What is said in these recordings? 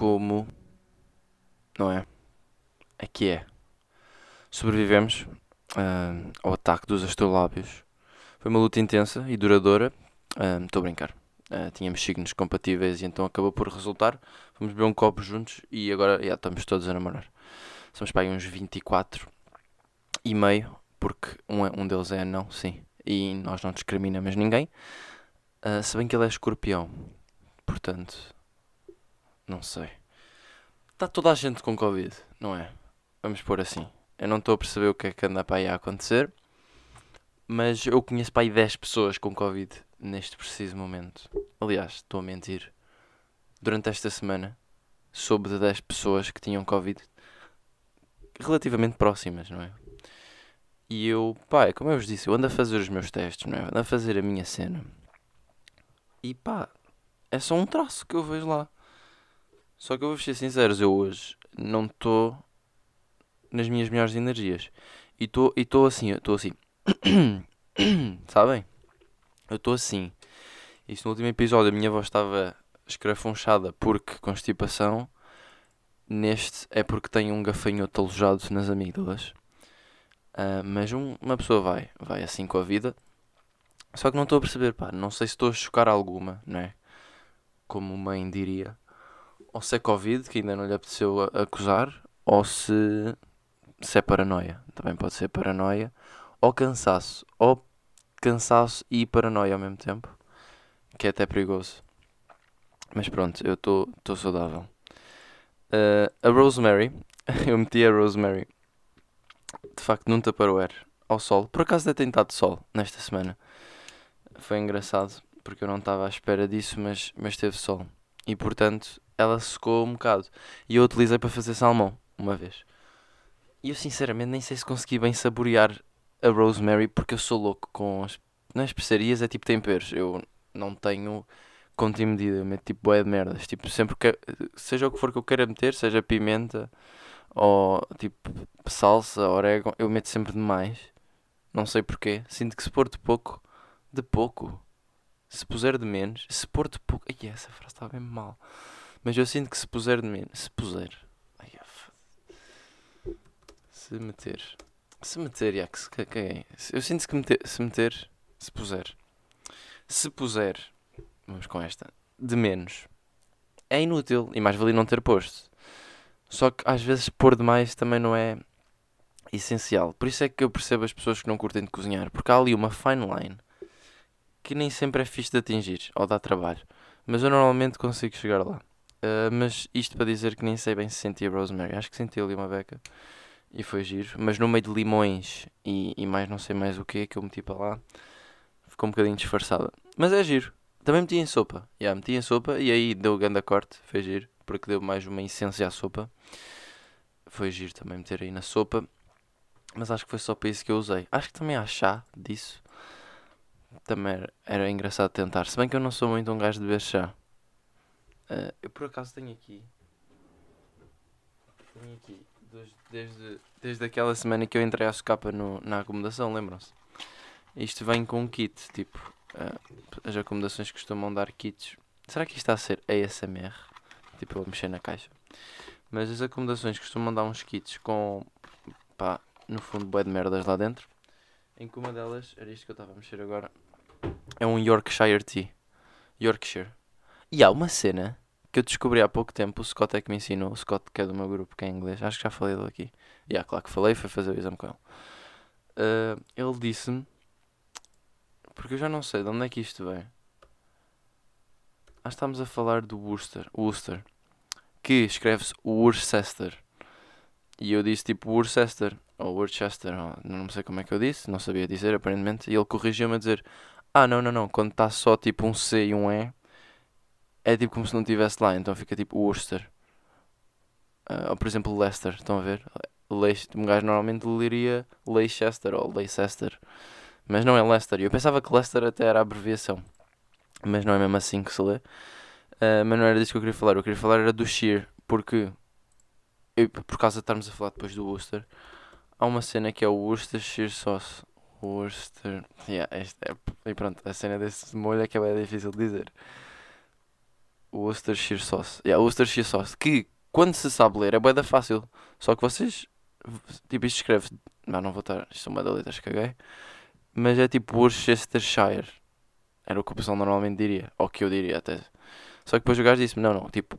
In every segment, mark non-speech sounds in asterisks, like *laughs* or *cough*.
como. Não é? Aqui é. Sobrevivemos ah, ao ataque dos astrolábios. Foi uma luta intensa e duradoura. Ah, Estou a brincar. Ah, tínhamos signos compatíveis e então acabou por resultar. Fomos beber um copo juntos e agora já estamos todos a namorar. Somos para aí uns 24 e meio, porque um, é- um deles é anão, sim. E nós não discriminamos ninguém. Ah, se bem que ele é escorpião. Portanto, não sei. Está toda a gente com Covid, não é? Vamos pôr assim. Eu não estou a perceber o que é que anda para aí a acontecer. Mas eu conheço para aí 10 pessoas com Covid neste preciso momento. Aliás, estou a mentir. Durante esta semana, soube de 10 pessoas que tinham Covid relativamente próximas, não é? E eu, pá, é como eu vos disse, eu ando a fazer os meus testes, não é? Ando a fazer a minha cena. E pá, é só um traço que eu vejo lá. Só que eu vou ser sincero, eu hoje não estou nas minhas melhores energias. E estou e assim, estou assim. *coughs* Sabem? Eu estou assim. Isto no último episódio a minha voz estava escrafunchada porque constipação. Neste é porque tenho um gafanhoto alojado nas amígdalas. Ah, mas um- uma pessoa vai, vai assim com a vida. Só que não estou a perceber, pá. Não sei se estou a chocar alguma, não é? Como mãe diria. Ou se é Covid, que ainda não lhe apeteceu acusar. Ou se, se é paranoia. Também pode ser paranoia. Ou cansaço. Ou cansaço e paranoia ao mesmo tempo. Que é até perigoso. Mas pronto, eu estou saudável. Ah, a Rosemary. *laughs* eu meti a Rosemary. De facto, num Tupperware. Ao sol. Por acaso até tem estado sol nesta semana. Foi engraçado. Porque eu não estava à espera disso, mas, mas teve sol. E portanto, ela secou um bocado. E eu utilizei para fazer salmão. Uma vez. E eu sinceramente nem sei se consegui bem saborear a rosemary porque eu sou louco com as, nas especiarias é tipo temperos. Eu não tenho conta e medida, eu meto tipo bué de merdas. Tipo, sempre que seja o que for que eu queira meter, seja pimenta ou tipo salsa, orégano, eu meto sempre demais. Não sei porquê. Sinto que se pôr de pouco, de pouco. Se puser de menos, se pôr de pouco. Ai, essa frase está bem mal. Mas eu sinto que se puser de menos, se puser. Ai. Se meter. Se meter, já, que se caguei. Eu sinto que meter, se meter, se puser. Se puser, vamos com esta, de menos, é inútil e mais valia não ter posto. Só que às vezes pôr demais também não é essencial. Por isso é que eu percebo as pessoas que não curtem de cozinhar, porque há ali uma fine line que nem sempre é fixe de atingir ou dá trabalho. Mas eu normalmente consigo chegar lá. Ah, mas isto para dizer que nem sei bem se senti a Rosemary. Acho que senti ali uma beca. E foi giro. Mas no meio de limões e, e mais não sei mais o que que eu meti para lá, ficou um bocadinho disfarçada. Mas é giro. Também meti em sopa. Já, meti em sopa e aí deu grande corte. Foi giro. Porque deu mais uma essência à sopa. Foi giro também meter aí na sopa. Mas acho que foi só para isso que eu usei. Acho que também há chá disso. Também era, era engraçado tentar. Se bem que eu não sou muito um gajo de beber chá. Ah, eu por acaso tenho aqui. Tenho aqui. dos- Desde, desde aquela semana que eu entrei à socapa no, na acomodação, lembram-se? Isto vem com um kit. Tipo, ah, as acomodações costumam dar kits. Será que isto está a ser ASMR? Tipo, eu mexer na caixa. Mas as acomodações costumam dar uns kits com. pá, no fundo, bué de merdas lá dentro. Em que uma delas, era isto que eu estava a mexer agora, é um Yorkshire Tea. Yorkshire. E há uma cena que eu descobri há pouco tempo, o Scott é que me ensinou, o Scott que é do meu grupo, que é inglês, acho que já falei dele aqui. E yeah, claro que falei, foi fazer o exame com ele. Ah, ele disse-me, porque eu já não sei de onde é que isto vem. Acho que estamos a falar do Worcester, Worcester que escreve-se Worcester. E eu disse tipo Worcester, ou Worcester, ou, não sei como é que eu disse, não sabia dizer aparentemente. E ele corrigiu-me a dizer: Ah, não, não, não, quando está só tipo um C e um E, é tipo como se não estivesse lá, então fica tipo Worcester. Ah, ou por exemplo Leicester, estão a ver? Leic- Um gajo normalmente leria Leicester ou Leicester, mas não é Leicester. Eu pensava que Leicester até era a abreviação, mas não é mesmo assim que se lê. Ah, mas não era disso que eu queria falar, eu queria falar era do Sheer, porque eu- por causa de estarmos a falar depois do Worcester, há uma cena que é o Worcestershire Sauce. Worcester. Yeah, este é, e pronto, a cena desse molho é que é bem difícil de dizer. Worcestershire Sauce. Yeah, Worcestershire Sauce. Que, quando se sabe ler, é bué da fácil. Só que vocês... Tipo, isto escreve... Não, não vou estar... Isto bué da letras, caguei. Mas é tipo Worcestershire. Era o que o pessoal normalmente diria. Ou que eu diria até. Só que depois o gajo disse-me, não, não. Tipo,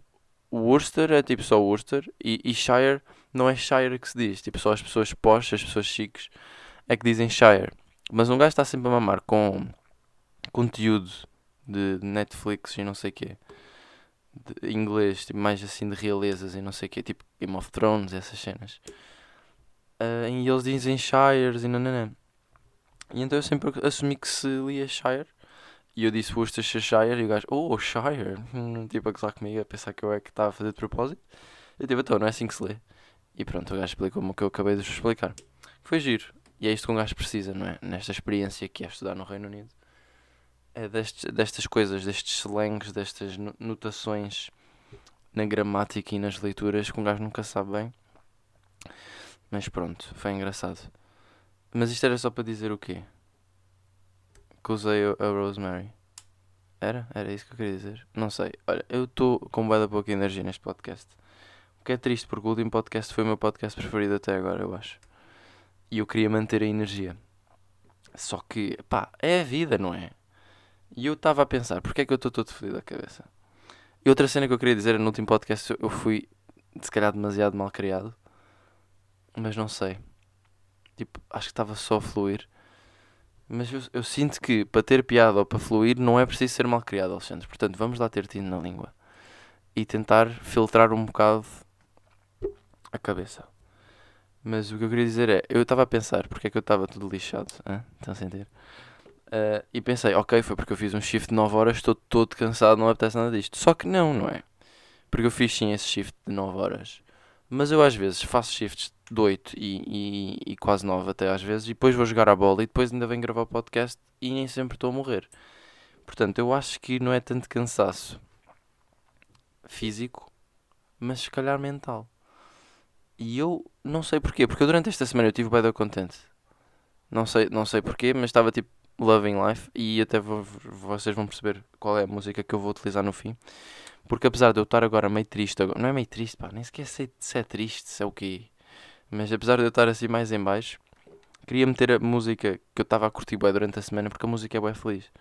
Worcester é tipo só Worcester. E, e Shire não é Shire que se diz. Tipo, só as pessoas posh, as pessoas chiques, é que dizem Shire. Mas um gajo está sempre a mamar com conteúdo de Netflix e não sei o quê. De inglês, tipo, mais assim de realezas e não sei o quê. Tipo Game of Thrones, essas cenas. Uh, e eles dizem Shires e nananã. E então eu sempre assumi que se lia Shire. E eu disse Worcestershire e o gajo, oh, Shire. *laughs* Tipo, a gozar comigo, a pensar que eu é que estava a fazer de propósito. Eu tipo, então, não é assim que se lê. E pronto, o gajo explicou-me o que eu acabei de vos explicar. Foi giro. E é isto que um gajo precisa, não é? Nesta experiência que é estudar no Reino Unido. É destes, destas coisas, destes slangs, destas notações na gramática e nas leituras que um gajo nunca sabe bem. Mas pronto, foi engraçado. Mas isto era só para dizer o quê? Que usei a Rosemary. Era? Era isso que eu queria dizer? Não sei. Olha, eu estou com bem pouca energia neste podcast. O que é triste, porque o último podcast foi o meu podcast preferido até agora, eu acho. E eu queria manter a energia. Só que, pá, é a vida, não é? E eu estava a pensar, porque é que eu estou todo fodido da cabeça? E outra cena que eu queria dizer no último podcast, eu fui, se calhar, demasiado mal criado. Mas não sei. Tipo, acho que estava só a fluir. Mas eu, eu, sinto que para ter piada ou para fluir não é preciso ser mal criado, Alexandre. Portanto, vamos lá ter tido na língua. E tentar filtrar um bocado a cabeça. Mas o que eu queria dizer é, eu estava a pensar porque é que eu estava tudo lixado, hein? estão a sentir? Uh, e pensei, ok, foi porque eu fiz um shift de 9 horas, estou todo cansado, não apetece nada disto. Só que não, não é? Porque eu fiz sim esse shift de 9 horas. Mas eu às vezes faço shifts de 8 e, e, e quase 9 até às vezes, e depois vou jogar a bola e depois ainda venho gravar o podcast e nem sempre estou a morrer. Portanto, eu acho que não é tanto cansaço físico, mas se calhar mental. E eu não sei porquê, porque durante esta semana eu estive bem contente. Não sei, não sei porquê, mas estava tipo Loving Life e até vocês vão perceber qual é a música que eu vou utilizar no fim. Porque apesar de eu estar agora meio triste, agora, não é meio triste, pá, nem sequer sei se é triste, se é o quê. Mas apesar de eu estar assim mais em baixo, queria meter a música que eu estava a curtir bem durante a semana porque a música é bem feliz.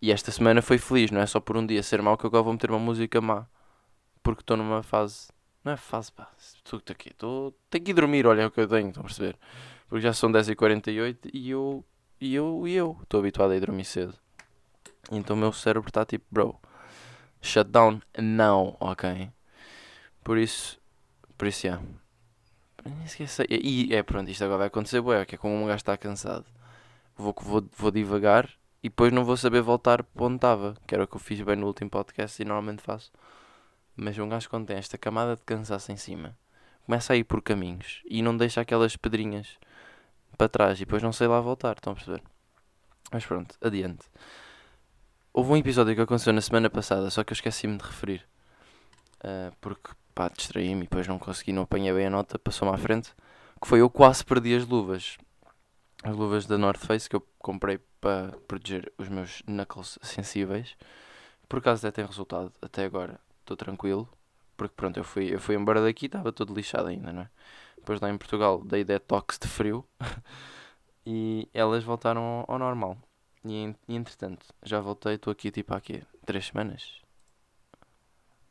E esta semana foi feliz, não é só por um dia ser mau que agora vou meter uma música má. Porque estou numa fase não é fácil, pá. Estou aqui. Tô... Tenho que ir dormir, olha o que eu tenho, estão a perceber? Porque já são 10h48 e eu. E eu. E eu. Estou habituado a ir dormir cedo. Então o meu cérebro está tipo, bro. Shutdown não, ok? Por isso. Por isso, yeah. Nem esqueci. E é pronto, isto agora vai acontecer, bué, que é como um gajo está cansado. Vou, vou, vou devagar e depois não vou saber voltar para onde estava. Que era o que eu fiz bem no último podcast e normalmente faço. Mas um gajo quando tem esta camada de cansaço em cima, começa a ir por caminhos e não deixa aquelas pedrinhas para trás e depois não sei lá voltar, estão a perceber? Mas pronto, adiante. Houve um episódio que aconteceu na semana passada, só que eu esqueci-me de referir. Uh, porque, pá, distraí-me e depois não consegui, não apanhei bem a nota, passou-me à frente. Que foi eu quase perdi as luvas. As luvas da North Face que eu comprei para proteger os meus knuckles sensíveis. Por acaso até tem resultado até agora estou tranquilo. Porque pronto, eu fui, eu fui embora daqui estava todo lixado ainda, não é? Depois lá em Portugal dei detox de frio *laughs* e elas voltaram ao, normal. E, e, entretanto, já voltei, estou aqui tipo há aqui três semanas,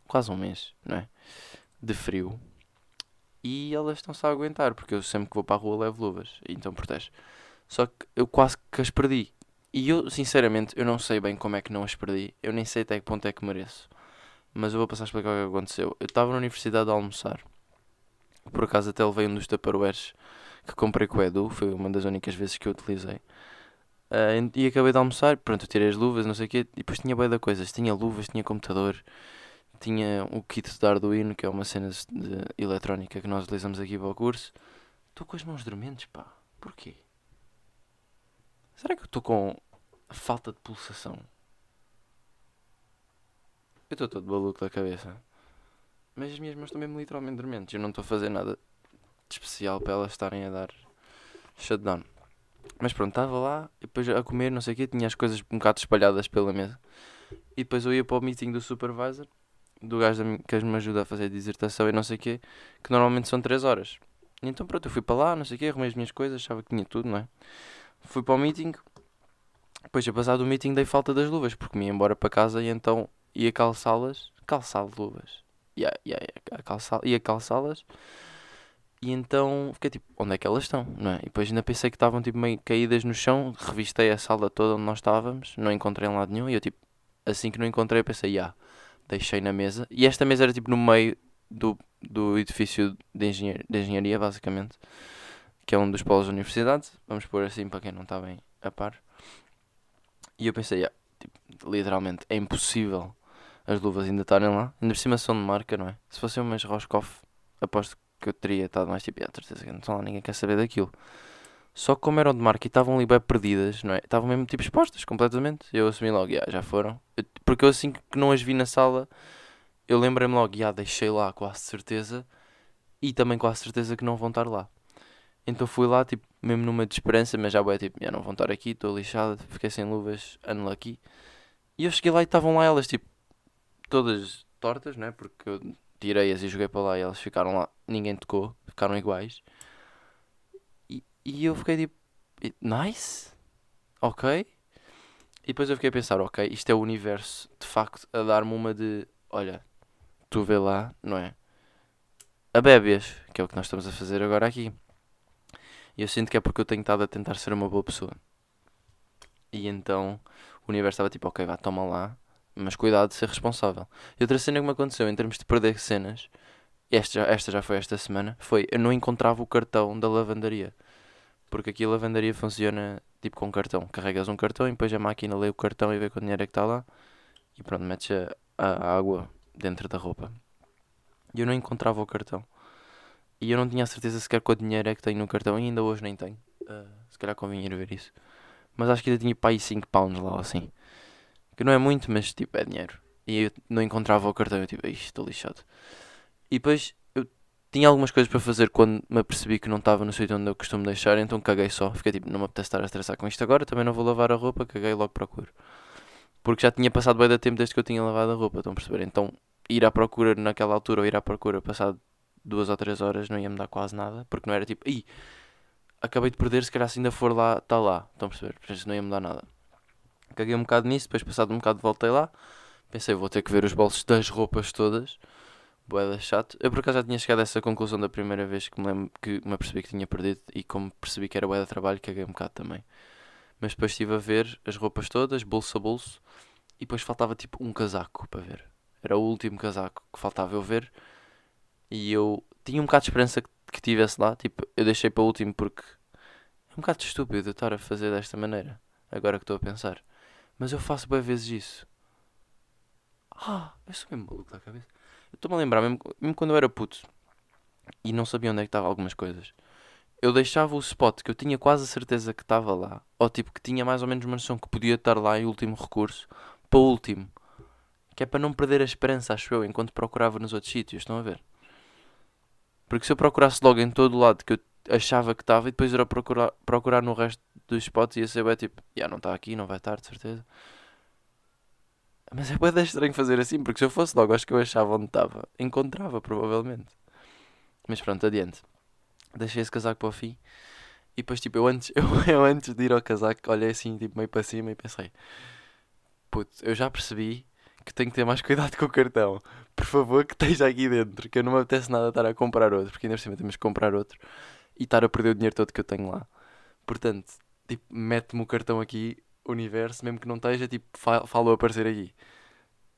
quase um mês, não é? De frio. E elas estão-se a aguentar, porque eu sempre que vou para a rua levo luvas, então protege. Só que eu quase que as perdi. E eu, sinceramente, eu não sei bem como é que não as perdi. Eu nem sei até que ponto é que mereço mas eu vou passar a explicar o que aconteceu. Eu estava na universidade a almoçar, por acaso até levei um dos tupperwares que comprei com o Edu, foi uma das únicas vezes que eu utilizei. Uh, e acabei de almoçar, pronto, tirei as luvas, não sei o quê, e depois tinha bem da coisas, tinha luvas, tinha computador, tinha o kit de Arduino, que é uma cena de eletrónica que nós utilizamos aqui para o curso. Estou com as mãos dormentes, pá, porquê? Será que eu estou com falta de pulsação? Eu estou todo maluco da cabeça. Mas as minhas mãos estão mesmo literalmente dormentes. Eu não estou a fazer nada de especial para elas estarem a dar shutdown. Mas pronto, estava lá, depois a comer, não sei o quê, tinha as coisas um bocado espalhadas pela mesa. E depois eu ia para o meeting do supervisor do gajo que me ajuda a fazer dissertação e não sei o quê, que normalmente são 3 horas. E então pronto, eu fui para lá, não sei o quê, arrumei as minhas coisas, achava que tinha tudo, não é? Fui para o meeting, depois a passar do meeting dei falta das luvas, porque me ia embora para casa e então ia calçá-las, calçar luvas, ia, ia, ia, calçá, ia calçá-las e então fiquei tipo, onde é que elas estão, não é? E depois ainda pensei que estavam tipo meio caídas no chão, revistei a sala toda onde nós estávamos, não encontrei em lado nenhum e eu tipo, assim que não encontrei pensei, ah, deixei na mesa. E esta mesa era tipo no meio do, do edifício de, engenhar, de engenharia, basicamente, que é um dos polos da universidade, vamos pôr assim para quem não está bem a par. E eu pensei, ah, tipo, literalmente, é impossível as luvas ainda estarem lá, ainda por cima são de marca, não é? Se fossem umas Roscoff, aposto que eu teria estado mais tipo, ah, certeza que não estão lá, ninguém quer saber daquilo. Só que como eram de marca e estavam ali bem perdidas, não é? Estavam mesmo tipo expostas completamente. Eu assumi logo, yeah, já foram. Eu- porque eu assim que não as vi na sala, eu lembrei-me logo, yeah, deixei lá quase certeza. E também quase certeza que não vão estar lá. Então fui lá, tipo, mesmo numa de esperança, mas já é tipo, yeah, não vão estar aqui, estou lixado, fiquei sem luvas, aqui. E eu cheguei lá e estavam lá elas, tipo, todas tortas, né? Porque eu tirei-as e joguei para lá e elas ficaram lá, ninguém tocou, ficaram iguais. E, e eu fiquei tipo, "I- nice, ok. E depois eu fiquei a pensar, ok, isto é o universo de facto a dar-me uma de, olha, tu vê lá, não é? A bébias, que é o que nós estamos a fazer agora aqui. E eu sinto que é porque eu tenho estado a tentar ser uma boa pessoa. E então o universo estava tipo, ok, vá, toma lá, mas cuidado de ser responsável. E outra cena que me aconteceu em termos de perder cenas, esta esta já foi esta semana, foi eu não encontrava o cartão da lavandaria. Porque aqui a lavandaria funciona tipo com cartão. Carregas um cartão e depois a máquina lê o cartão e vê quanto dinheiro é que está lá. E pronto, metes a, a água dentro da roupa. E eu não encontrava o cartão. E eu não tinha a certeza sequer quanto dinheiro é que tenho no cartão. E ainda hoje nem tenho. Ah, se calhar convinha ir ver isso. Mas acho que ainda tinha para aí 5 pounds lá ou assim. Que não é muito, mas tipo é dinheiro. E eu não encontrava o cartão. Eu tipo, "Ixi, estou lixado. E depois eu tinha algumas coisas para fazer quando me apercebi que não estava no sítio onde eu costumo deixar. Então caguei só. Fiquei tipo, não me apetece estar a estressar com isto agora. Também não vou lavar a roupa. Caguei logo procuro. Porque já tinha passado bem da tempo desde que eu tinha lavado a roupa. Estão a perceber? Então ir à procura naquela altura ou ir à procura passado duas ou três horas não ia me dar quase nada. Porque não era tipo, ih, acabei de perder. Se calhar se ainda for lá, está lá. Estão a perceber? Não ia me dar nada. Caguei um bocado nisso. Depois passado um bocado voltei lá. Pensei, vou ter que ver os bolsos das roupas todas. Boeda chato. Eu por acaso já tinha chegado a essa conclusão da primeira vez que me, lembro, que me apercebi que tinha perdido e como percebi que era boeda trabalho, caguei um bocado também. Mas depois estive a ver as roupas todas, bolso a bolso, e depois faltava tipo um casaco para ver. Era o último casaco que faltava eu ver. E eu tinha um bocado de esperança que, que tivesse lá. Tipo, eu deixei para o último porque é um bocado estúpido estar a fazer desta maneira. Agora que estou a pensar. Mas eu faço bem vezes isso. Ah, eu sou mesmo maluco da cabeça. Eu estou-me a lembrar, mesmo, mesmo quando eu era puto e não sabia onde é que estavam algumas coisas, eu deixava o spot que eu tinha quase a certeza que estava lá, ou tipo que tinha mais ou menos uma noção que podia estar lá em último recurso, para o último. Que é para não perder a esperança, acho eu, enquanto procurava nos outros sítios, estão a ver? Porque se eu procurasse logo em todo o lado que eu achava que estava e depois era procurar, procurar no resto dos spots ia ser bem tipo, já não está aqui, não vai estar, de certeza. Mas é bem estranho fazer assim, porque se eu fosse logo, acho que eu achava onde estava. Encontrava, provavelmente. Mas pronto, adiante. Deixei esse casaco para o fim. E depois, tipo, eu antes, *laughs* eu, eu antes de ir ao casaco, olhei assim, tipo, meio para cima e pensei: Puto, eu já percebi que tenho que ter mais *laughs* cuidado com o cartão. Por favor, que esteja aqui dentro. Que eu não me apetece nada estar a comprar outro. Porque ainda por cima temos que comprar outro. E estar a perder o dinheiro todo que eu tenho lá. Portanto, tipo, mete-me o cartão aqui, universo, mesmo que não esteja, tipo, fa falo a aparecer aqui.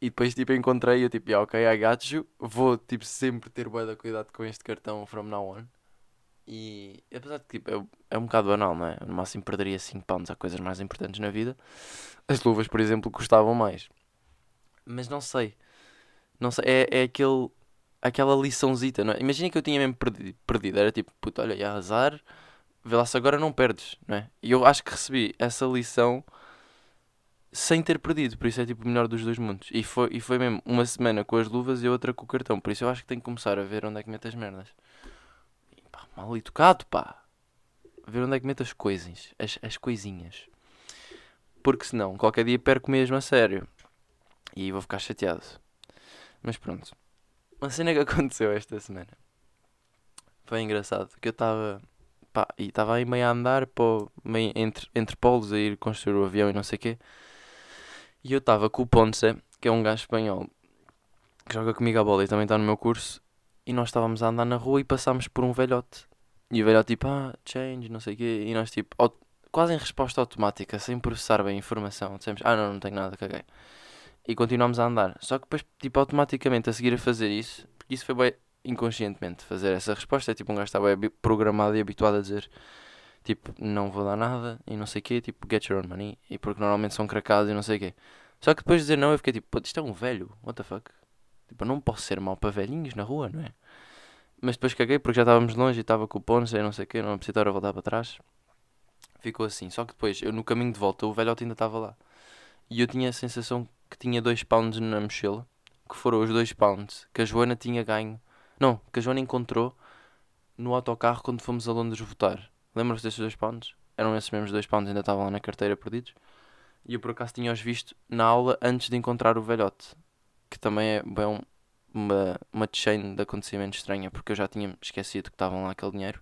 E depois, tipo, encontrei, eu tipo, yeah, ok, I got you. Vou, tipo, sempre ter bué de cuidado com este cartão from now on. E, apesar de que, tipo, é, é um bocado banal, não é? No máximo perderia 5 pounds a coisas mais importantes na vida. As luvas, por exemplo, custavam mais. Mas não sei. Não sei, é, é aquele, aquela liçãozita, não é? Imagina que eu tinha mesmo perdido. perdido. Era tipo, puto, olha, ia azar, vê lá se agora não perdes, não é? E eu acho que recebi essa lição sem ter perdido, por isso é tipo o melhor dos dois mundos. E foi, e foi mesmo uma semana com as luvas e outra com o cartão, por isso eu acho que tenho que começar a ver onde é que meto as merdas. E, pá, mal educado, pá. Ver onde é que meto as coisas, as, as coisinhas. Porque senão, qualquer dia perco mesmo a sério. E vou ficar chateado. Mas pronto. Uma cena que *laughs* aconteceu esta semana. Foi engraçado. Que eu estava. Pá, e estava aí meio a andar pô, meio entre, entre polos a ir construir o avião e não sei o quê. E eu estava com o Ponce, que é um gajo espanhol que joga comigo a bola e também está no meu curso. E nós estávamos a andar na rua e passámos por um velhote. E o velhote tipo, ah, change, não sei o quê. E nós tipo, quase em resposta automática, sem processar bem a informação, dissemos, ah não, não tenho nada, caguei. E continuámos a andar. Só que depois, tipo, automaticamente a seguir a fazer isso, porque isso foi bem inconscientemente, fazer essa resposta, é tipo um gajo estava programado e habituado a dizer, tipo, não vou dar nada e não sei o quê, tipo, get your own money, e porque normalmente são cracados e não sei o quê. Só que depois de dizer não, eu fiquei tipo, isto é um velho, what the fuck? Tipo, eu não posso ser mau para velhinhos na rua, não é? Mas depois caguei porque já estávamos longe e estava com o Ponce e não sei o quê, não precisava voltar para trás. Ficou assim. Só que depois, eu no caminho de volta, o velhote ainda estava lá. E eu tinha a sensação que tinha 2 pounds na mochila, que foram os 2 pounds que a Joana tinha ganho. Não, que a Joana encontrou no autocarro quando fomos a Londres votar. Lembram-se desses 2 pounds? Eram esses mesmos 2 pounds, ainda estavam lá na carteira perdidos. E eu por acaso tinha-os visto na aula antes de encontrar o velhote. Que também é bem uma, uma chain de acontecimentos estranha, porque eu já tinha esquecido que estavam lá aquele dinheiro.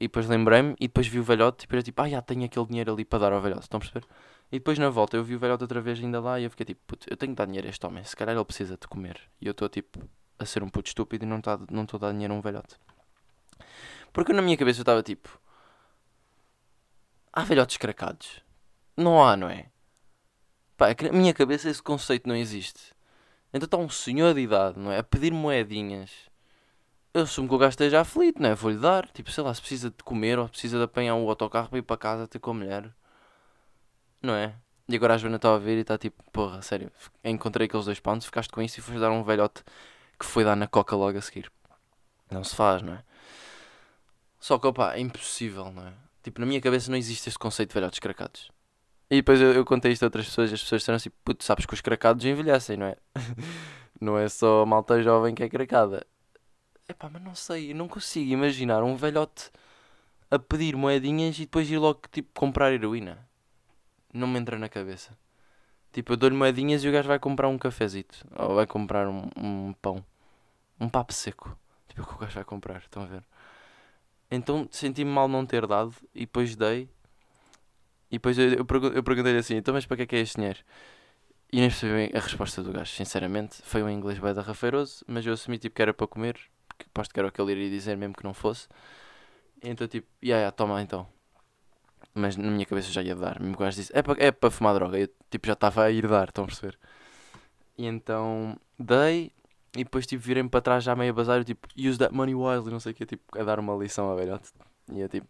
E depois lembrei-me e depois vi o velhote e era tipo, ah, já tenho aquele dinheiro ali para dar ao velhote, estão a perceber? E depois na volta eu vi o velhote outra vez ainda lá e eu fiquei tipo, puto, eu tenho que dar dinheiro a este homem, se calhar ele precisa de comer. E eu estou tipo a ser um puto estúpido e não estou não a dar dinheiro a um velhote. Porque na minha cabeça eu estava tipo, há velhotes cracados? Não há, não é? Pá, na minha cabeça esse conceito não existe. Então está um senhor de idade, não é? A pedir moedinhas. Eu assumo que o gajo esteja aflito, não é? Vou-lhe dar. Tipo, sei lá, se precisa de comer ou precisa de apanhar um autocarro para ir para casa ter com a mulher. Não é? E agora a Joana está a ver e está tipo, porra, sério, encontrei aqueles dois pounds, ficaste com isso e foste dar um velhote que foi dar na coca logo a seguir. Não se faz, não é? Só que, opá, é impossível, não é? Tipo, na minha cabeça não existe este conceito de velhotes cracados. E depois eu, eu contei isto a outras pessoas e as pessoas disseram assim, puto, sabes que os cracados envelhecem, não é? *laughs* não é só a malta jovem que é cracada. Epá, mas não sei, eu não consigo imaginar um velhote a pedir moedinhas e depois ir logo, tipo, comprar heroína. Não me entra na cabeça. Tipo, eu dou-lhe moedinhas e o gajo vai comprar um cafezito. Ou vai comprar um, um pão. Um papo seco. Tipo, o que o gajo vai comprar, estão a ver? Então senti-me mal não ter dado e depois dei e depois eu, eu, eu perguntei-lhe assim: então, mas para que é que é este dinheiro? E nem percebi a resposta do gajo, sinceramente. Foi um inglês bem rafeiroso, mas eu assumi tipo que era para comer, porque aposto que era o que ele iria dizer, mesmo que não fosse. Então, tipo, yeah, yeah, toma então. Mas na minha cabeça já ia dar. Mesmo que disse: é para, é para fumar droga. Eu tipo já estava a ir dar, estão a perceber? E então dei, e depois tipo virei-me para trás já meio a bazar, tipo, use that money wisely, não sei o que, tipo, a dar uma lição a velhote. E eu tipo,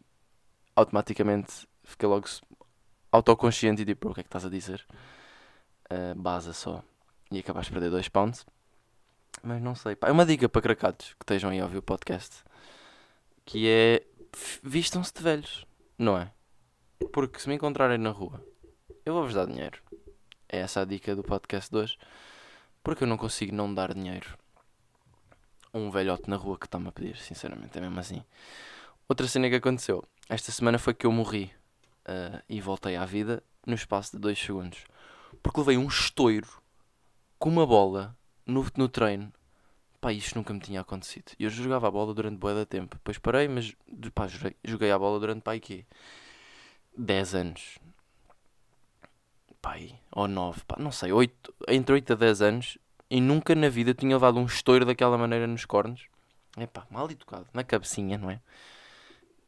automaticamente fiquei logo autoconsciente e tipo, o que é que estás a dizer? Uh, base só. E acabaste de perder 2 pounds. Mas não sei. Pá, é uma dica para cracados que estejam aí a ouvir o podcast. Que é vistam-se de velhos, não é? Porque se me encontrarem na rua, eu vou-vos dar dinheiro. É essa a dica do podcast de hoje. Porque eu não consigo não dar dinheiro a um velhote na rua que está-me a pedir, sinceramente, é mesmo assim. Outra cena que aconteceu esta semana foi que eu morri uh, e voltei à vida no espaço de 2 segundos. Porque levei um estouro com uma bola no, no treino. Pá, isto nunca me tinha acontecido. E eu jogava a bola durante boa da tempo. Depois parei, mas pá, joguei, joguei a bola durante pá, quê? 10 anos. Pai, ou 9, pá, não sei, 8, entre 8 a 10 anos. E nunca na vida tinha levado um estouro daquela maneira nos cornos. É pá, mal educado, na cabecinha, não é?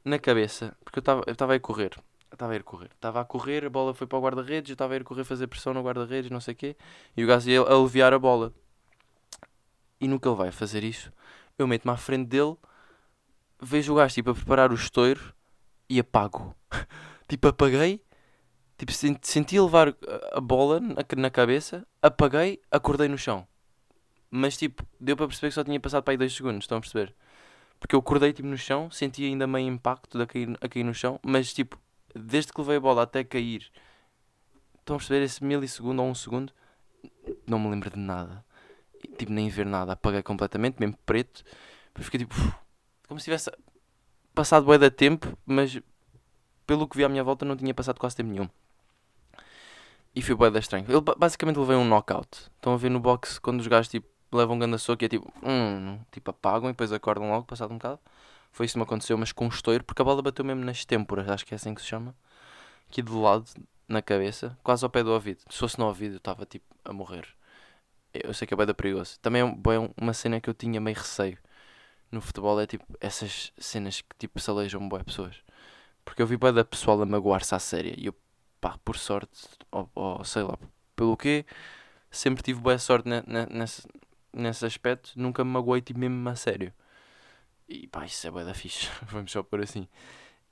Na cabeça, porque eu estava a correr estava a ir correr. Estava a correr, a bola foi para o guarda-redes, eu estava a ir correr fazer pressão no guarda-redes, não sei o quê. E o gajo ia aliviar a bola. E no que ele vai fazer isso, eu meto-me à frente dele, vejo o gajo tipo a preparar o estouro e apago. *laughs* tipo, apaguei, tipo, senti, levar a bola na, cabeça, apaguei, acordei no chão. Mas tipo, deu para perceber que só tinha passado para aí 2 segundos, estão a perceber? Porque eu acordei tipo no chão, senti ainda meio impacto de cair, a cair no chão, mas tipo, desde que levei a bola até cair, estão a perceber esse milissegundo ou um segundo? Não me lembro de nada. Tipo, nem ver nada. Apaguei completamente, mesmo preto. Fiquei tipo, como se tivesse passado bué da tempo, mas pelo que vi à minha volta não tinha passado quase tempo nenhum. E foi bué da estranho. Eu basicamente levei um knockout. Estão a ver no boxe quando os gajos tipo levam um grande soco e é tipo, hum, tipo apagam e depois acordam logo, passado um bocado. Foi isso que me aconteceu, mas com um estouro, porque a bola bateu mesmo nas têmporas, acho que é assim que se chama. Aqui do lado, na cabeça, quase ao pé do ouvido. Se fosse no ouvido, eu estava tipo a morrer. Eu sei que é bem da perigoso. Também é bem uma cena que eu tinha meio receio. No futebol é tipo essas cenas que tipo se alejam boas pessoas. Porque eu vi bem da pessoal a magoar-se à séria. E eu, pá, por sorte, ou, ou sei lá, pelo quê, sempre tive boa sorte ne, ne, nesse, nesse aspecto. Nunca me magoei tipo mesmo a sério. E pá, isso é bué da fixe. *laughs* Vamos só por assim.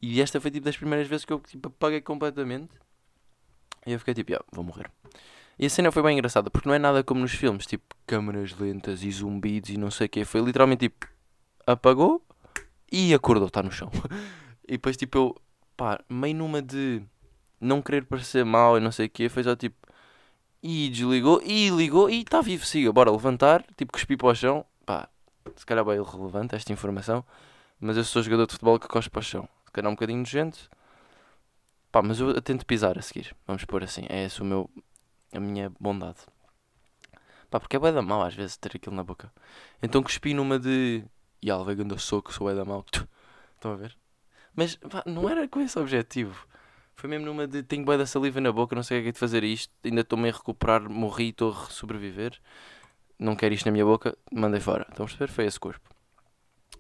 E esta foi tipo das primeiras vezes que eu tipo, apaguei completamente. E eu fiquei tipo, yeah, vou morrer. E a cena foi bem engraçada, porque não é nada como nos filmes, tipo câmaras lentas e zumbidos e não sei o que. Foi literalmente tipo, apagou e acordou, está no chão. *laughs* e depois tipo eu, pá, meio numa de não querer parecer mal e não sei o que, foi só tipo, e desligou, e ligou, e está vivo, siga, bora levantar, tipo cuspi para o chão, pá, se calhar bem irrelevante esta informação, mas eu sou jogador de futebol que cospe para o chão. Se calhar um bocadinho nojento, pá, mas eu tento pisar a seguir, vamos pôr assim, é esse o meu, a minha bondade. Pá, porque é bué da mal às vezes ter aquilo na boca. Então cuspi numa de, e ela ganda soco, sou bué da mal, *laughs* estão a ver? Mas pá, não era com esse objetivo. Foi mesmo numa de tenho bué da saliva na boca, não sei o que é de fazer isto, ainda estou meio a recuperar, morri, estou a sobreviver não quero isto na minha boca, mandei fora. Estão a perceber? Foi esse corpo.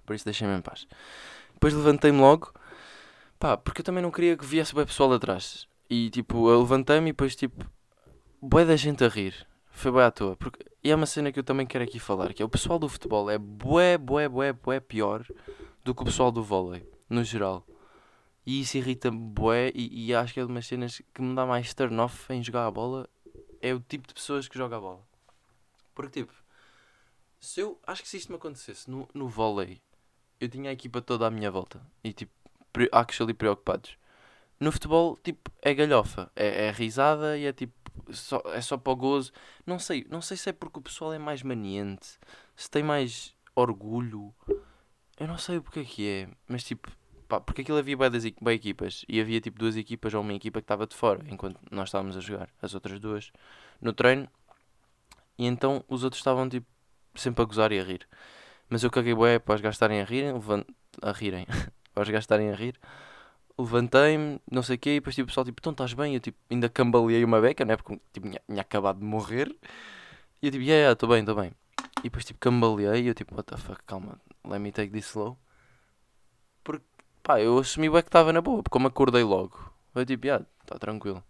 Por isso deixei-me em paz. Depois levantei-me logo, pá, porque eu também não queria que viesse bem pessoal atrás. E tipo, eu levantei-me e depois tipo, bué da gente a rir. Foi bué à toa. Porque... E é uma cena que eu também quero aqui falar, que é o pessoal do futebol é bué, bué, bué, bué pior do que o pessoal do vôlei, no geral. E isso irrita-me bué e, e acho que é uma das cenas que me dá mais turn off em jogar a bola. É o tipo de pessoas que joga a bola. Porque, tipo, se eu. Acho que se isto me acontecesse no, no vôlei, eu tinha a equipa toda à minha volta e, tipo, actually preocupados. No futebol, tipo, é galhofa, é, é risada e é tipo. Só, é só para o gozo. Não sei, não sei se é porque o pessoal é mais maniente, se tem mais orgulho. Eu não sei o que é que é, mas tipo, pá, porque aquilo havia bem, equipas e havia tipo duas equipas ou uma equipa que estava de fora enquanto nós estávamos a jogar. As outras duas no treino e então os outros estavam tipo sempre a gozar e a rir. Mas eu caguei bué para os gastarem a rirem, a rirem, *laughs* para os gastarem a rir. Levantei-me, não sei o quê, e depois tipo, o pessoal tipo, então estás bem? Eu tipo, ainda cambaleei uma beca, né? Porque tipo, tinha, tinha acabado de morrer. E eu tipo, yeah, estou yeah, bem, estou bem. E depois tipo, cambaleei e eu tipo, what the fuck, calma, let me take this slow. Pá, eu assumi bué que estava na boa, porque como acordei logo, eu tipo, yeah, está tranquilo.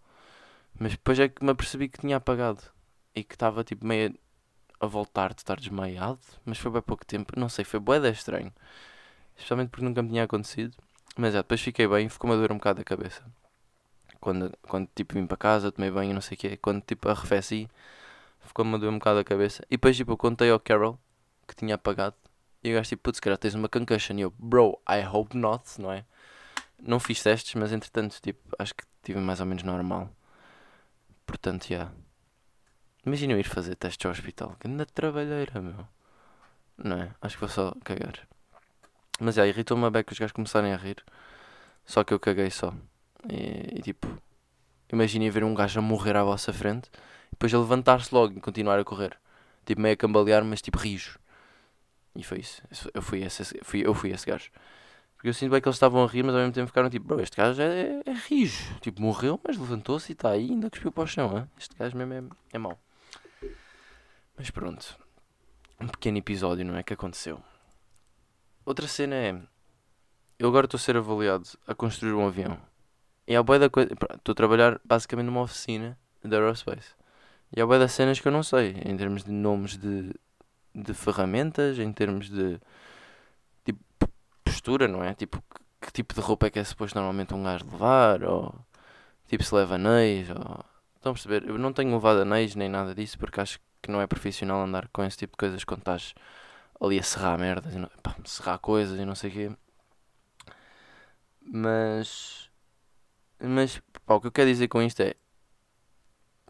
Mas depois é que me apercebi que tinha apagado e que estava tipo meio a voltar de estar desmaiado, mas foi bem pouco tempo, não sei, foi bué estranho. Especialmente porque nunca me tinha acontecido. Mas é, depois fiquei bem, ficou-me a doer um bocado a cabeça. Quando, quando tipo vim para casa, tomei banho, não sei o quê, quando tipo arrefeci, ficou-me a doer um bocado a cabeça. E depois tipo eu contei ao Carol que tinha apagado. E o gajo tipo, putz, cara, tens uma concussion. E eu, bro, I hope not, não é? Não fiz testes, mas entretanto, tipo, acho que tive mais ou menos normal. Portanto, já. Yeah. Imagina eu ir fazer testes ao hospital. Que anda trabalheira, meu. Não é? Acho que vou só cagar. Mas é, irritou-me a beca os gajos começarem a rir. Só que eu caguei só. E, e tipo, imaginem ver um gajo a morrer à vossa frente. Depois a levantar-se logo e continuar a correr. Tipo, meio a cambalear, mas tipo rijo. E foi isso. Eu fui esse, fui, eu fui esse gajo. Porque eu sinto bem que eles estavam a rir, mas ao mesmo tempo ficaram tipo, bro, este gajo é, é, é rijo. Tipo, morreu, mas levantou-se e está aí ainda cuspiu para o chão. Hein? Este gajo mesmo é, é mau. Mas pronto. Um pequeno episódio, não é? Que aconteceu. Outra cena é. Eu agora estou a ser avaliado a construir um avião. E há boia da coisa. Estou a trabalhar basicamente numa oficina da Aerospace. E há boia das cenas que eu não sei. Em termos de nomes de, de ferramentas, em termos de. Tipo, postura, não é? Tipo, que, que tipo de roupa é que é suposto normalmente um gajo levar? Ou. Tipo, se leva anéis? Ou. Estão a perceber? Eu não tenho levado anéis nem nada disso porque acho que não é profissional andar com esse tipo de coisas quando estás ali a serrar merdas, não, pá, serrar coisas e não sei o quê. Mas, mas pá, o que eu quero dizer com isto é,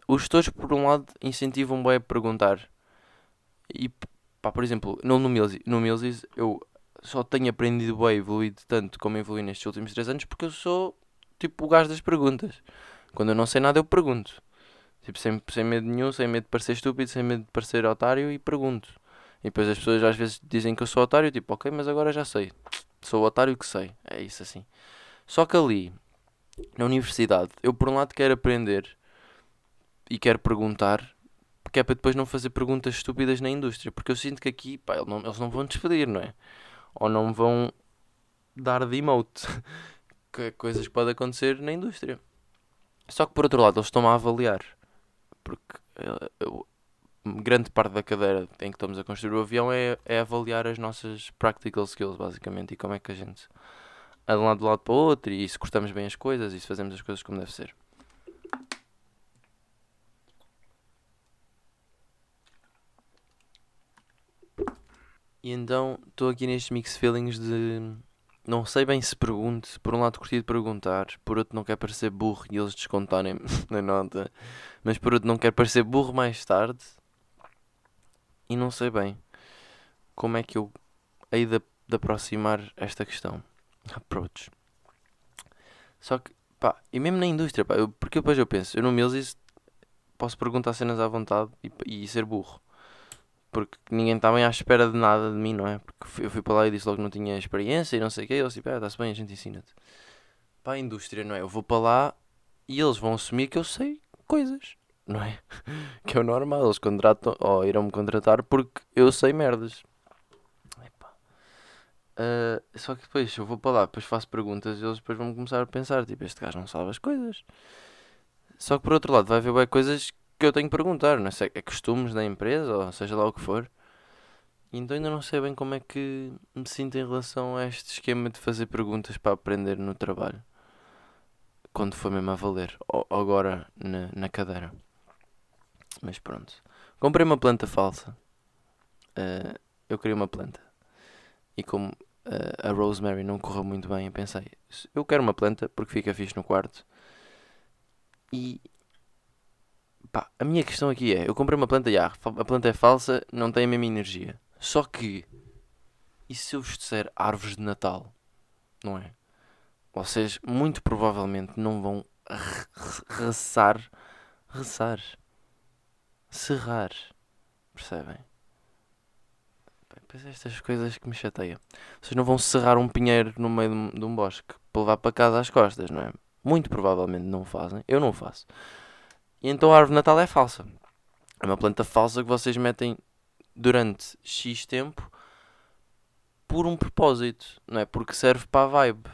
os gestores por um lado incentivam bem a perguntar e pá, por exemplo, no, no no Mills eu só tenho aprendido bem, evoluído tanto como evolui nestes últimos 3 anos porque eu sou tipo o gajo das perguntas. Quando eu não sei nada eu pergunto. Tipo, sem, sem medo nenhum, sem medo de parecer estúpido, sem medo de parecer otário e pergunto. E depois as pessoas às vezes dizem que eu sou otário, tipo, ok, mas agora já sei. Sou o otário que sei. É isso assim. Só que ali, na universidade, eu por um lado quero aprender e quero perguntar, porque é para depois não fazer perguntas estúpidas na indústria. Porque eu sinto que aqui, pá, eles não, eles não vão despedir, não é? Ou não vão dar de emote. *laughs* que é coisas que podem acontecer na indústria. Só que por outro lado, eles estão-me a avaliar. Porque eh, eu, grande parte da cadeira em que estamos a construir o avião é, é avaliar as nossas practical skills, basicamente, e como é que a gente anda de um lado para o outro, e se cortamos bem as coisas, e se fazemos as coisas como deve ser. E então estou aqui nestes mix feelings de não sei bem se pergunto. Por um lado curti de perguntar, por outro não quero parecer burro e eles descontarem *laughs* na nota, mas por outro não quero parecer burro mais tarde e não sei bem como é que eu hei de, de aproximar esta questão. *laughs* Approach. Só que, pá, e mesmo na indústria, pá, eu, porque depois eu penso, eu no Mills posso perguntar cenas à vontade e, e ser burro. Porque ninguém está bem à espera de nada de mim, não é? Porque eu fui para lá e disse logo que não tinha experiência e não sei o quê. E eles tipo, ah, está-se bem, a gente ensina-te. Para a indústria, não é? Eu vou para lá e eles vão assumir que eu sei coisas, não é? *laughs* que é o normal. Eles contratam, ou irão-me contratar porque eu sei merdas. Uh, só que depois eu vou para lá, depois faço perguntas e eles depois vão começar a pensar, tipo, este gajo não sabe as coisas. Só que por outro lado vai haver bem coisas que eu tenho que perguntar, não sei, é costumes da empresa, ou seja lá o que for. Então ainda não sei bem como é que me sinto em relação a este esquema de fazer perguntas para aprender no trabalho. Quando for mesmo a valer. Ou agora na, na cadeira. Mas pronto. Comprei uma planta falsa. Uh, eu queria uma planta. E como uh, a Rosemary não correu muito bem, eu pensei, eu quero uma planta porque fica fixe no quarto. E Pá, a minha questão aqui é: eu comprei uma planta e ah, a planta é falsa, não tem a mesma energia. Só que, e se eu vos disser árvores de Natal? Não é? Vocês muito provavelmente não vão rezar, rezar, serrar. Percebem? Pois é, estas coisas que me chateiam. Vocês não vão serrar um pinheiro no meio de um bosque para levar para casa às costas, não é? Muito provavelmente não fazem. Eu não faço. E então a árvore de Natal é falsa. É uma planta falsa que vocês metem durante X tempo por um propósito, não é? Porque serve para a vibe.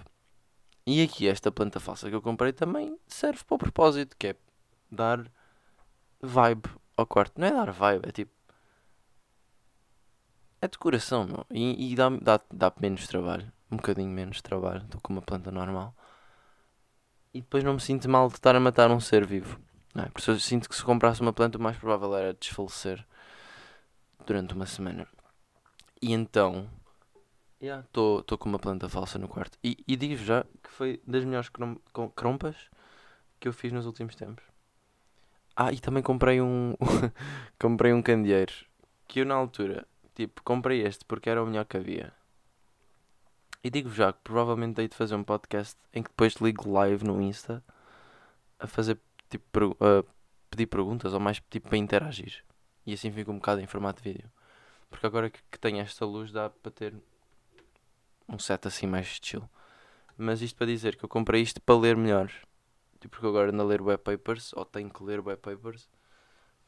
E aqui esta planta falsa que eu comprei também serve para o propósito, que é dar vibe ao quarto. Não é dar vibe, é tipo. É decoração, meu. E, e dá, dá, dá menos trabalho. Um bocadinho menos trabalho do que uma planta normal. E depois não me sinto mal de estar a matar um ser vivo. Não é? Eu sinto que se comprasse uma planta, o mais provável era desfalecer durante uma semana. E então, estou yeah, com uma planta falsa no quarto. E, e digo já que foi das melhores crom crompas que eu fiz nos últimos tempos. Ah, e também comprei um *laughs* comprei um candeeiro que eu na altura, tipo, comprei este porque era o melhor que havia. E digo já que provavelmente dei de fazer um podcast em que depois ligo live no Insta a fazer tipo, uh, pedir perguntas ou mais tipo para interagir. E assim fica um bocado em formato de vídeo. Porque agora que, que tenho esta luz dá para ter um set assim mais chill. Mas isto para dizer que eu comprei isto para ler melhor. Tipo, porque agora ando a ler web papers, ou tenho que ler web papers,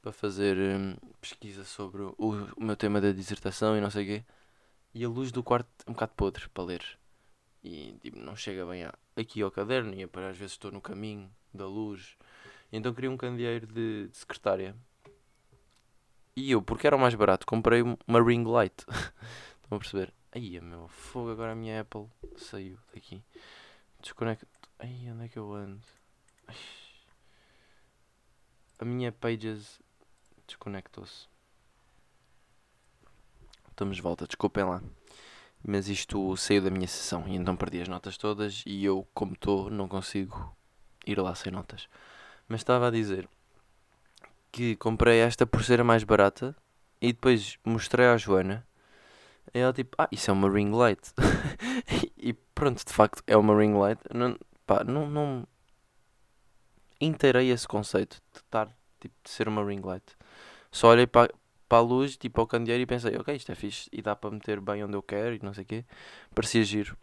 para fazer hum, pesquisa sobre o, o, meu tema da dissertação e não sei o quê. E a luz do quarto é um bocado podre para ler. E tipo, não chega bem a, aqui ao caderno e para às vezes estou no caminho da luz então queria um candeeiro de, secretária. E eu, porque era o mais barato, comprei uma ring light. *laughs* Estão a perceber? Aí, meu fogo, agora a minha Apple saiu daqui. Desconecto. Ai, onde é que eu ando? Ai. A minha Pages desconectou-se. Estamos de volta, desculpem lá. Mas isto saiu da minha sessão e então perdi as notas todas e eu, como estou, não consigo ir lá sem notas. Mas estava a dizer que comprei esta por ser mais barata e depois mostrei à Joana. E ela tipo, ah, isso é uma ring light. *laughs* e pronto, de facto é uma ring light. Não, pá, não, não inteirei esse conceito de estar, tipo, de ser uma ring light. Só olhei para, para a luz, tipo ao candeeiro, e pensei, ok, isto é fixe e dá para meter bem onde eu quero e não sei o quê. Parecia giro.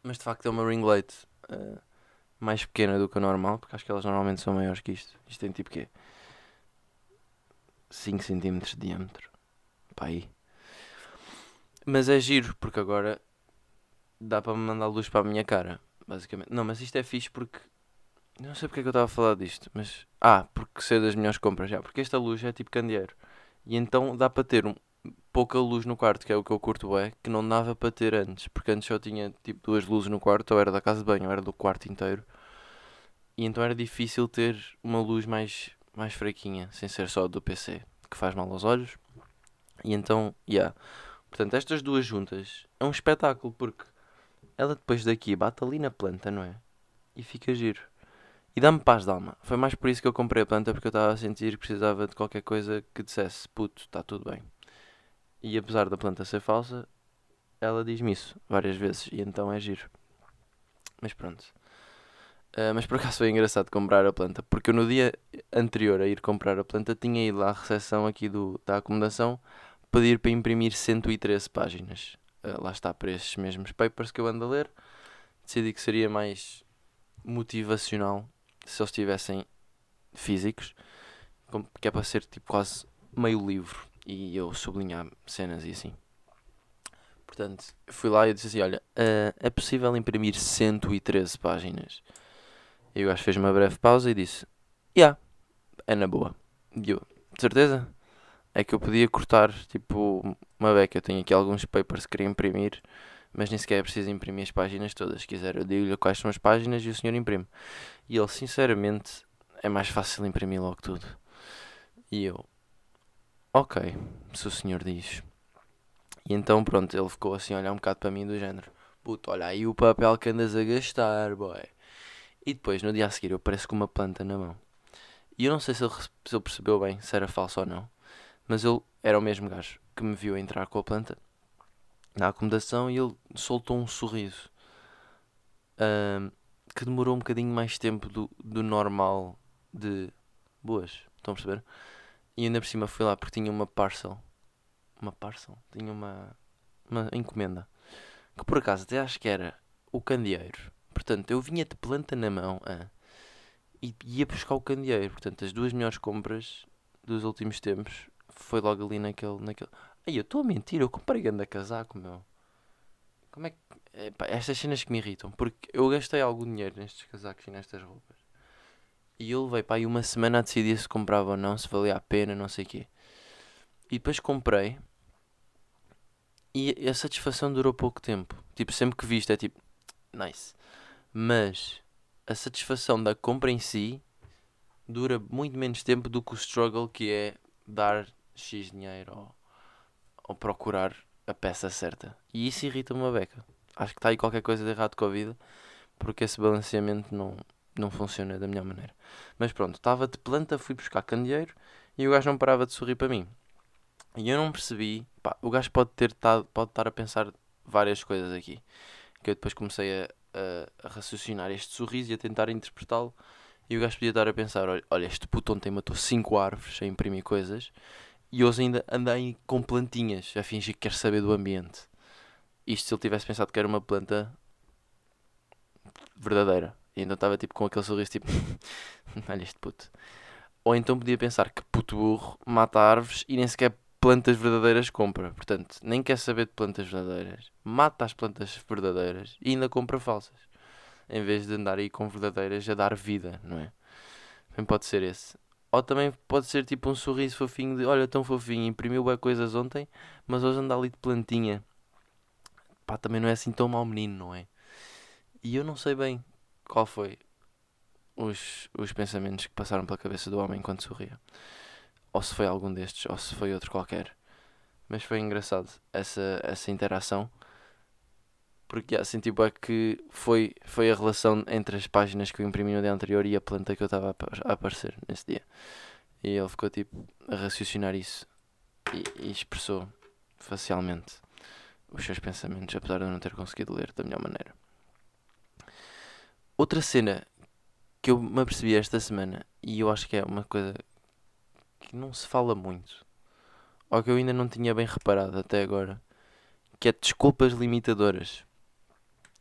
Mas de facto é uma ring light uh, mais pequena do que a normal, porque acho que elas normalmente são maiores que isto. Isto tem tipo quê? 5 cm de diâmetro. Pá aí. Mas é giro, porque agora dá para mandar luz para a minha cara, basicamente. Não, mas isto é fixe porque. Não sei porque é que eu estava a falar disto, mas. Ah, porque ser das melhores compras já. Porque esta luz é tipo candeeiro. E então dá para ter um, pouca luz no quarto, que é o que eu curto é, que não dava para ter antes. Porque antes só tinha tipo duas luzes no quarto, ou era da casa de banho, ou era do quarto inteiro. E então era difícil ter uma luz mais, mais fraquinha, sem ser só do PC, que faz mal aos olhos. E então, yeah. Portanto, estas duas juntas é um espetáculo, porque ela depois daqui bate ali na planta, não é? E fica giro. E dá-me paz de alma. Foi mais por isso que eu comprei a planta, porque eu estava a sentir que precisava de qualquer coisa que dissesse: puto, está tudo bem. E apesar da planta ser falsa, ela diz-me isso várias vezes, e então é giro. Mas pronto. Uh, mas por acaso foi engraçado comprar a planta, porque eu no dia anterior a ir comprar a planta tinha ido à recepção aqui do, da acomodação pedir para imprimir 113 páginas. Uh, lá está, para estes mesmos papers que eu ando a ler. Decidi que seria mais motivacional se eles estivessem físicos, que é para ser tipo quase meio livro e eu sublinhar cenas e assim. Portanto, fui lá e disse assim: Olha, uh, é possível imprimir 113 páginas? E o gajo fez uma breve pausa e disse: Ya, yeah, é na boa. E eu, de certeza? É que eu podia cortar tipo uma beca. Eu tenho aqui alguns papers que queria imprimir, mas nem sequer é preciso imprimir as páginas todas. Se quiser, eu digo-lhe quais são as páginas e o senhor imprime. E ele, sinceramente, é mais fácil imprimir logo tudo. E eu, ok, se o senhor diz. E então, pronto, ele ficou assim a olhar um bocado para mim do género: Puto, olha aí o papel que andas a gastar, boy. E depois, no dia a seguir, eu pareço com uma planta na mão. E eu não sei se ele, se ele percebeu bem se era falso ou não. Mas ele era o mesmo gajo que me viu entrar com a planta na acomodação e ele soltou um sorriso uh, que demorou um bocadinho mais tempo do, do normal de boas, estão a perceber? E ainda por cima fui lá porque tinha uma parcel, uma parcel, tinha uma, uma encomenda que por acaso até acho que era o candeeiro. Portanto, eu vinha de planta na mão ah, e ia buscar o candeeiro. Portanto, as duas melhores compras dos últimos tempos foi logo ali naquele. naquele... Ai, eu estou a mentir, eu comprei grande casaco, meu. Como é que. Epá, estas cenas que me irritam, porque eu gastei algum dinheiro nestes casacos e nestas roupas. E eu levei para aí uma semana a decidir se comprava ou não, se valia a pena, não sei o quê. E depois comprei. E a satisfação durou pouco tempo. Tipo, sempre que visto é tipo, nice. Mas a satisfação da compra em si dura muito menos tempo do que o struggle que é dar X dinheiro ou, ou procurar a peça certa. E isso irrita-me uma beca. Acho que está aí qualquer coisa de errado com a vida, porque esse balanceamento não, não funciona da melhor maneira. Mas pronto, estava de planta, fui buscar candeeiro e o gajo não parava de sorrir para mim. E eu não percebi, pá, o gajo pode ter tado, pode estar a pensar várias coisas aqui. Que eu depois comecei a, a, a raciocinar este sorriso e a tentar interpretá-lo. E o gajo podia estar a pensar: olha, este puto ontem matou 5 árvores a imprimir coisas e hoje ainda andei com plantinhas a fingir que quer saber do ambiente. Isto se ele tivesse pensado que era uma planta verdadeira. E então estava tipo com aquele sorriso tipo, *laughs* olha este puto. Ou então podia pensar que puto burro mata árvores e nem sequer plantas verdadeiras compra. Portanto, nem quer saber de plantas verdadeiras. Mata as plantas verdadeiras e ainda compra falsas. Em vez de andar aí com verdadeiras a dar vida, não é? Também pode ser esse. Ou também pode ser tipo um sorriso fofinho de olha tão fofinho, imprimiu bem coisas ontem, mas hoje anda ali de plantinha. Pá, também não é assim tão mau menino, não é? E eu não sei bem qual foi os, os pensamentos que passaram pela cabeça do homem enquanto sorria. Ou se foi algum destes, ou se foi outro qualquer. Mas foi engraçado essa, essa interação porque assim, tipo, é que foi, foi a relação entre as páginas que eu imprimi no dia anterior e a planta que eu estava a aparecer nesse dia. E ele ficou tipo a raciocinar isso e, e expressou facialmente os seus pensamentos, apesar de eu não ter conseguido ler da melhor maneira. Outra cena que eu me apercebi esta semana, e eu acho que é uma coisa que não se fala muito, ou que eu ainda não tinha bem reparado até agora, que é desculpas limitadoras.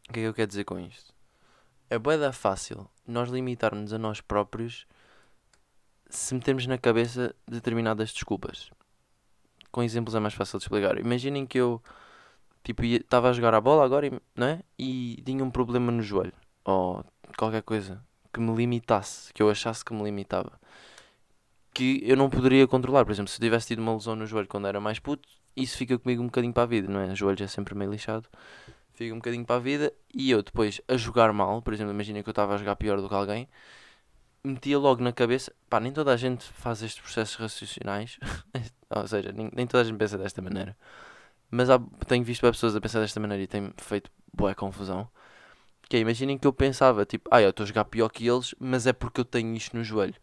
O que é que eu quero dizer com isto? É boeda fácil nós limitarmos a nós próprios se metermos na cabeça determinadas desculpas. Com exemplos é mais fácil de explicar. Imaginem que eu tipo estava a jogar a bola agora, não é? E tinha um problema no joelho ou qualquer coisa que me limitasse, que eu achasse que me limitava, que eu não poderia controlar. Por exemplo, se tivesse tido uma lesão no joelho quando era mais puto, isso fica comigo um bocadinho para a vida, não é? O joelho é sempre meio lixado, fica um bocadinho para a vida. E eu depois a jogar mal, por exemplo, imagina que eu estava a jogar pior do que alguém, metia logo na cabeça, pá, nem toda a gente faz estes processos raciocinados, *laughs* ou seja, nem, nem, toda a gente pensa desta maneira. Mas há, tenho visto pessoas a pensar desta maneira e tem feito boa confusão. Que é, imaginem que eu pensava, tipo, ah, eu estou a jogar pior que eles, mas é porque eu tenho isto no joelho.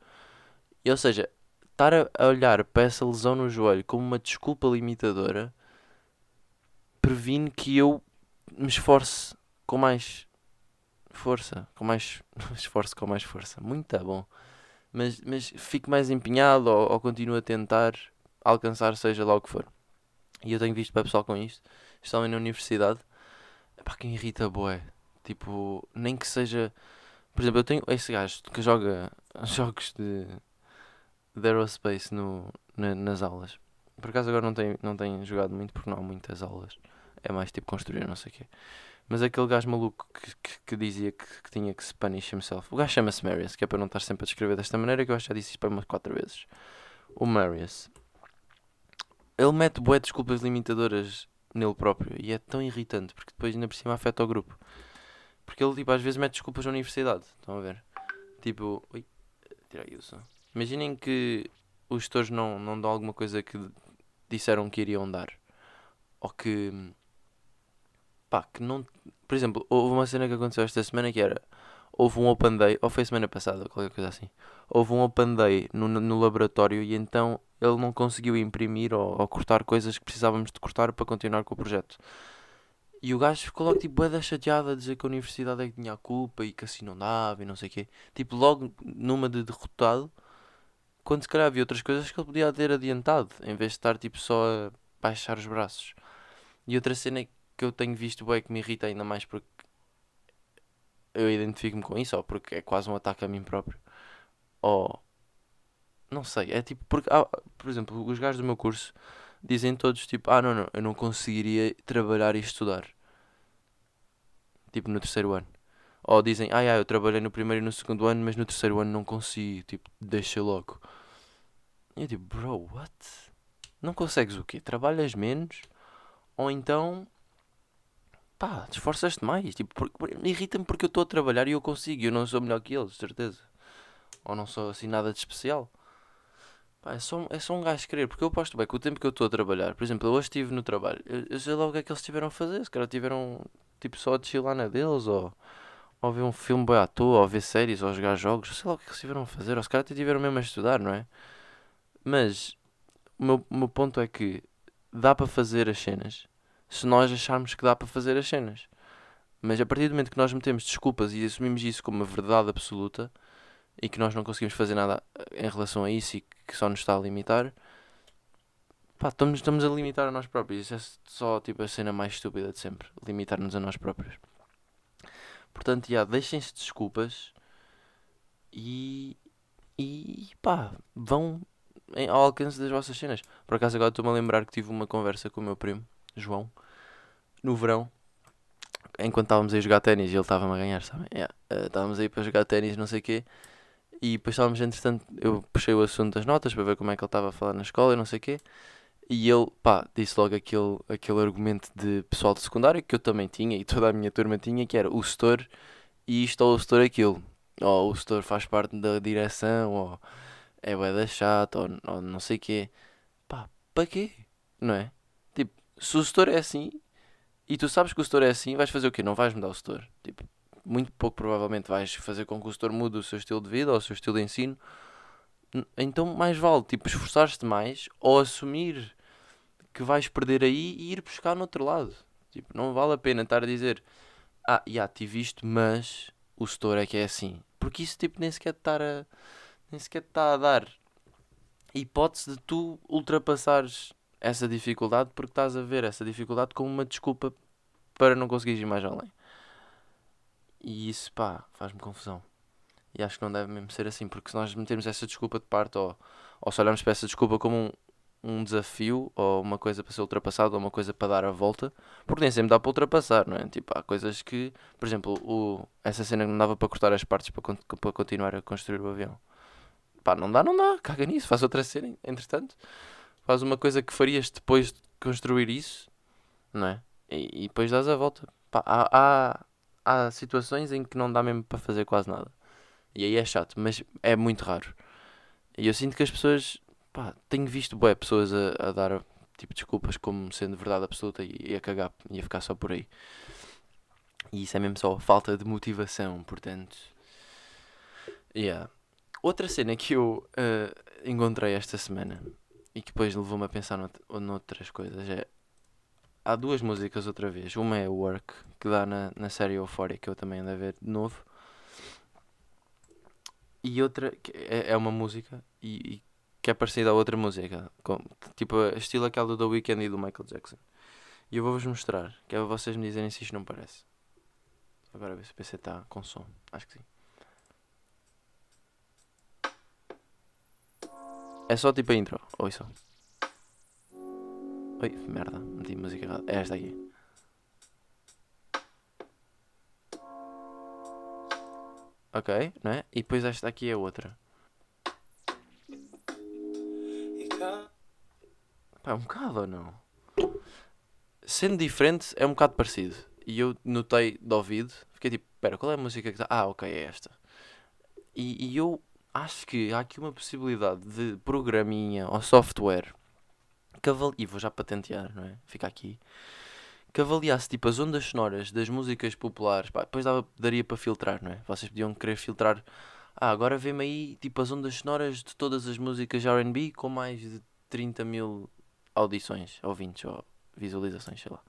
E, ou seja, estar a, olhar para essa lesão no joelho como uma desculpa limitadora previne que eu me esforce com mais força, com mais *laughs* esforço com mais força. Muito tá bom. Mas, mas fico mais empenhado ou, ou continuo a tentar alcançar seja lá o que for. E eu tenho visto para pessoal com isto, especialmente na universidade, para quem irrita boé. Tipo, nem que seja. Por exemplo, eu tenho esse gajo que joga *laughs* jogos de, de aerospace no, na, nas aulas. Por acaso agora não tenho, não tenho jogado muito porque não há muitas aulas. É mais tipo construir, não sei o quê. Mas aquele gajo maluco que, que, que dizia que, que, tinha que se punish himself. O gajo chama-se Marius, que é para não estar sempre a descrever desta maneira, que eu acho que já disse isto para umas quatro vezes. O Marius. Ele mete bué desculpas limitadoras nele próprio. E é tão irritante, porque depois ainda por cima afeta o grupo. Porque ele, tipo, às vezes mete desculpas na universidade. Estão a ver? Tipo... Ui, tirei. Imaginem que os gestores não, não dão alguma coisa que disseram que iriam dar. Ou que pá, que não. Por exemplo, houve uma cena que aconteceu esta semana que era. Houve um Open Day, ou foi semana passada, qualquer coisa assim. Houve um Open Day no, no laboratório e então ele não conseguiu imprimir ou, ou, cortar coisas que precisávamos de cortar para continuar com o projeto. E o gajo ficou logo tipo boeda chateado a dizer que a universidade é que tinha a culpa e que assim não dava e não sei o quê. Tipo, logo numa de derrotado, quando se calhar havia outras coisas que ele podia ter adiantado, em vez de estar tipo só a baixar os braços. E outra cena que eu tenho visto bem que me irrita ainda mais porque eu identifico-me com isso, ou porque é quase um ataque a mim próprio, ou não sei, é tipo, porque, ah, por exemplo, os gajos do meu curso dizem todos tipo, ah não, não, eu não conseguiria trabalhar e estudar, tipo no terceiro ano, ou dizem, ah, ah eu trabalhei no primeiro e no segundo ano, mas no terceiro ano não consigo, tipo, deixa logo. E eu tipo, bro, what? Não consegues o quê? Trabalhas menos? Ou então pá, te esforçaste mais. Tipo, irrita-me porque eu estou a trabalhar e eu consigo. Eu não sou melhor que eles, certeza. Ou não sou assim nada de especial. Pá, é só, é só um gajo querer. Porque eu aposto bem que o tempo que eu estou a trabalhar, por exemplo, eu hoje estive no trabalho, eu, eu sei logo o que é que eles tiveram a fazer. Se calhar tiveram tipo só a chilar na deles, ou, ou ver um filme bem à toa, ou ver séries, ou jogar jogos. Sei lá o que é que eles tiveram a fazer. Ou se calhar até tiveram mesmo a estudar, não é? Mas o meu, o meu ponto é que dá para fazer as cenas se nós acharmos que dá para fazer as cenas. Mas a partir do momento que nós metemos desculpas e assumimos isso como uma verdade absoluta e que nós não conseguimos fazer nada em relação a isso e que só nos está a limitar, pá, estamos, estamos a limitar a nós próprios. Isso é só tipo a cena mais estúpida de sempre. Limitar-nos a nós próprios. Portanto, já, deixem-se desculpas e. E pá, vão ao alcance das vossas cenas. Por acaso agora estou-me a lembrar que tive uma conversa com o meu primo João, no verão, enquanto estávamos a jogar ténis e ele estava-me a ganhar, sabem? Yeah. Uh, estávamos aí para jogar ténis, não sei o quê. E depois estávamos, entretanto, eu puxei o assunto das notas para ver como é que ele estava a falar na escola e não sei o quê. E ele, pá, disse logo aquele, aquele argumento de pessoal de secundário que eu também tinha e toda a minha turma tinha, que era o setor isto ou o setor aquilo. Ou o setor faz parte da direção, ou é bué da chato, ou, ou não sei o quê. Pá, para quê? Não é? se o setor é assim e tu sabes que o setor é assim, vais fazer o quê? Não vais mudar o setor. Tipo, muito pouco provavelmente vais fazer com que o setor mude o seu estilo de vida ou o seu estilo de ensino. Então mais vale tipo esforçar-te mais ou assumir que vais perder aí e ir buscar no outro lado. Tipo, não vale a pena estar a dizer ah, já tive isto, mas o setor é que é assim. Porque isso tipo nem sequer estar a nem sequer está a dar hipótese de tu ultrapassares essa dificuldade porque estás a ver essa dificuldade como uma desculpa para não conseguires ir mais além. E isso, pá, faz-me confusão. E acho que não deve mesmo ser assim, porque se nós metermos essa desculpa de parte ou, ou se olharmos para essa desculpa como um, um desafio ou uma coisa para ser ultrapassada ou uma coisa para dar a volta, porque nem sempre dá para ultrapassar, não é? Tipo, há coisas que, por exemplo, o, essa cena que não dava para cortar as partes para, para continuar a construir o avião. Pá, não dá, não dá, caga nisso, faz outra cena, entretanto, faz uma coisa que farias depois de construir isso, não é? E, e depois dás a volta. Pá, há, há, há situações em que não dá mesmo para fazer quase nada. E aí é chato, mas é muito raro. E eu sinto que as pessoas, pá, tenho visto boé, pessoas a, a dar tipo desculpas como sendo verdade absoluta e, e a cagar e a ficar só por aí. E isso é mesmo só falta de motivação, portanto. Yeah. Outra cena que eu uh, encontrei esta semana e que depois levou-me a pensar nout noutras coisas é. Há duas músicas outra vez. Uma é Work, que dá na, na série Euphoria, que eu também ando a ver de novo. E outra é, é uma música e, e, que é parecida a outra música, com, tipo estilo aquela do The Weeknd e do Michael Jackson. E eu vou-vos mostrar, que é para vocês me dizerem se isto não parece. Agora ver se o PC está com som. Acho que sim. É só tipo a intro. Só. Oi, merda, meti música errada. É esta aqui. Ok, não é? E depois esta aqui é outra. Pá, é um bocado ou não? Sendo diferente, é um bocado parecido. E eu notei de ouvido, fiquei tipo, espera, qual é a música que está? Ah, ok, é esta. E, e eu acho que há aqui uma possibilidade de programinha ou software que avali... E vou já patentear, não é? Fica aqui que avaliasse tipo as ondas sonoras das músicas populares, pá, depois dava, daria para filtrar, não é? Vocês podiam querer filtrar. Ah, agora vê-me aí tipo as ondas sonoras de todas as músicas RB com mais de 30 mil audições, ouvintes ou visualizações, sei lá.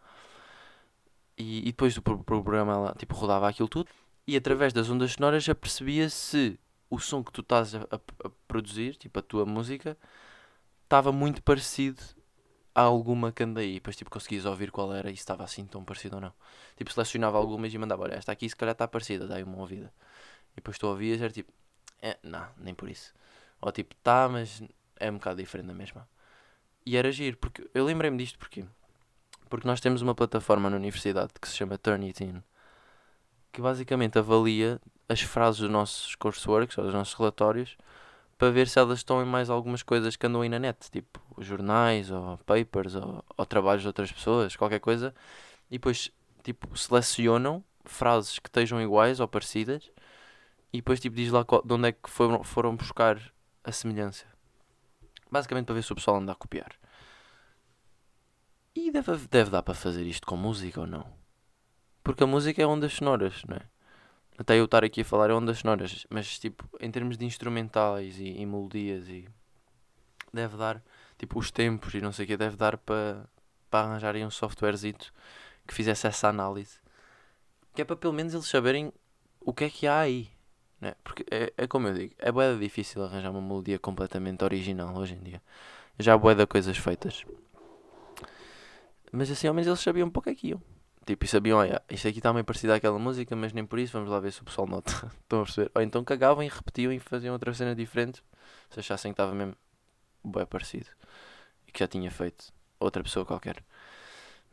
E, e depois do programa ela tipo rodava aquilo tudo e através das ondas sonoras já percebia se o som que tu estás a, a, a produzir, tipo a tua música, estava muito parecido há alguma que anda aí. Depois tipo, conseguias ouvir qual era e se estava assim tão parecido ou não. Tipo, selecionava algumas e mandava, olha, esta aqui se calhar está parecida, dá uma ouvida. E depois tu ouvias era tipo, é, não, nem por isso. Ou tipo, tá, mas é um bocado diferente da mesma. E era giro, porque eu lembrei-me disto porque porque nós temos uma plataforma na universidade que se chama Turnitin, que basicamente avalia as frases dos nossos courseworks ou dos nossos relatórios para ver se elas estão em mais algumas coisas que andam aí na net, tipo jornais ou papers ou, ou trabalhos de outras pessoas, qualquer coisa, e depois tipo selecionam frases que estejam iguais ou parecidas e depois tipo diz lá de onde é que foram, foram buscar a semelhança. Basicamente para ver se o pessoal anda a copiar. E deve, deve dar para fazer isto com música ou não? Porque a música é ondas sonoras, não é? Até eu estar aqui a falar é ondas sonoras, mas tipo, em termos de instrumentais e, e melodias e deve dar, tipo, os tempos e não sei o que, deve dar para arranjarem um softwarezito que fizesse essa análise. Que é para pelo menos eles saberem o que é que há aí. Né? Porque é, é como eu digo, é boeda difícil arranjar uma melodia completamente original hoje em dia. Já há boeda coisas feitas. Mas assim ao menos eles sabiam um pouco aqui. Tipo, e sabiam, olha, isto aqui está meio parecido àquela música, mas nem por isso, vamos lá ver se o pessoal nota. *laughs* Estão a perceber? Ou então cagavam e repetiam e faziam outra cena diferente, se achassem que estava mesmo bem parecido. E que já tinha feito outra pessoa qualquer.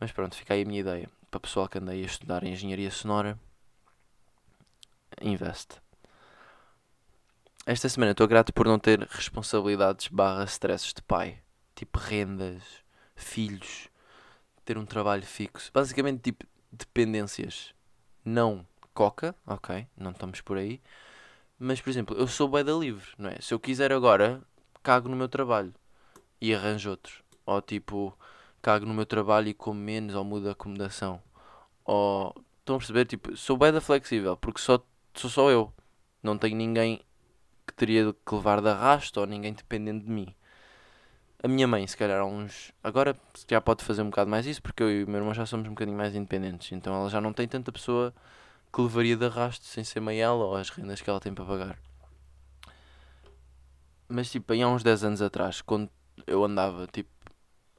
Mas pronto, fica aí a minha ideia. Para o pessoal que anda aí a estudar engenharia sonora, investe. Esta semana estou grato por não ter responsabilidades barra stresses de pai. Tipo rendas, filhos ter um trabalho fixo. Basicamente, tipo, dependências. Não coca, ok, não estamos por aí. Mas, por exemplo, eu sou bem da livre, não é? Se eu quiser agora, cago no meu trabalho e arranjo outro. Ou tipo, cago no meu trabalho e como menos ou mudo a acomodação. Ou, estão a perceber? Tipo, sou bem da flexível, porque só, sou só eu. Não tenho ninguém que teria que levar de arrasto ou ninguém dependendo de mim. A minha mãe, se calhar, há uns. Agora já pode fazer um bocado mais isso, porque eu e o meu irmão já somos um bocadinho mais independentes. Então ela já não tem tanta pessoa que levaria de arrasto sem ser mãe ela ou as rendas que ela tem para pagar. Mas tipo, aí há uns 10 anos atrás, quando eu andava tipo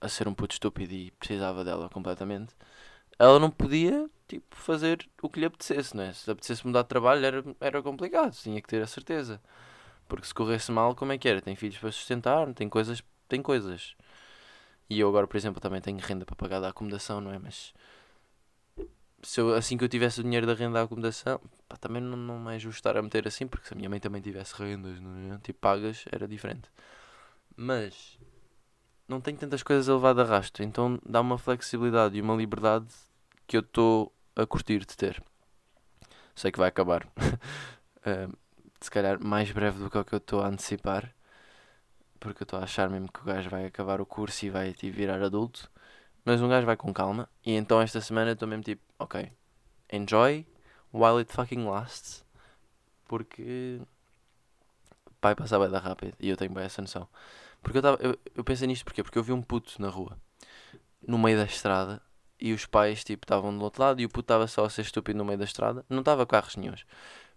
a ser um puto estúpido e precisava dela completamente, ela não podia tipo, fazer o que lhe apetecesse, não é? Se apetecesse mudar de trabalho era, era complicado, tinha que ter a certeza. Porque se corresse mal, como é que era? Tem filhos para sustentar, tem coisas, tem coisas. E eu agora, por exemplo, também tenho renda para pagar da acomodação, não é? Mas se eu, assim que eu tivesse o dinheiro da renda da acomodação, pá, também não, não é justo estar a meter assim, porque se a minha mãe também tivesse rendas, não é? tipo pagas, era diferente. Mas não tenho tantas coisas a levar de arrasto, então dá uma flexibilidade e uma liberdade que eu estou a curtir de ter. Sei que vai acabar. uh, *laughs* se calhar mais breve do que o que eu estou a antecipar. Porque eu estou a achar mesmo que o gajo vai acabar o curso e vai tipo, virar adulto. Mas um gajo vai com calma. E então esta semana estou mesmo tipo, ok, enjoy while it fucking lasts. Porque vai passar bem da rápido. E eu tenho bem essa noção. Porque eu, tava, eu, eu pensei nisto porquê? Porque eu vi um puto na rua, no meio da estrada, e os pais tipo estavam do outro lado e o puto estava só a ser estúpido no meio da estrada. Não estava carros nenhums.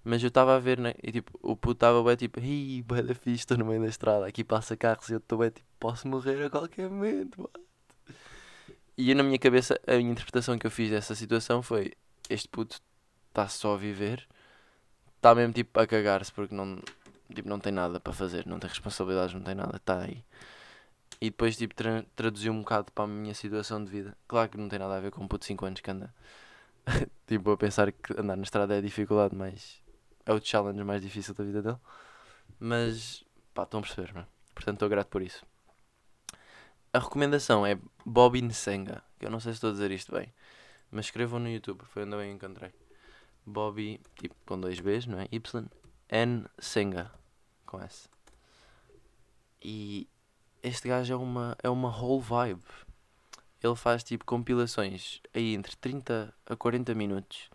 Mas eu estava a ver, né? E tipo, o puto estava bem tipo, ih, bué da fixe, estou no meio da estrada, aqui passa carros e eu estou bem tipo, posso morrer a qualquer momento, mano. E eu, na minha cabeça, a minha interpretação que eu fiz dessa situação foi: este puto está só a viver, está mesmo tipo a cagar-se porque não, tipo, não tem nada para fazer, não tem responsabilidades, não tem nada, está aí. E depois tipo tra traduziu um bocado para a minha situação de vida. Claro que não tem nada a ver com um puto de 5 anos que anda *laughs* tipo a pensar que andar na estrada é dificuldade, mas é o challenge mais difícil da vida dele. Mas pá, estão a perceber, é? Portanto estou grato por isso. A recomendação é Bobby Nsenga, que eu não sei se estou a dizer isto bem, mas escrevam no YouTube, foi onde eu encontrei. Bobby, tipo com dois Bs, não é? Y, N Senga, com S. E este gajo é uma, é uma whole vibe. Ele faz tipo compilações aí entre 30 a 40 minutos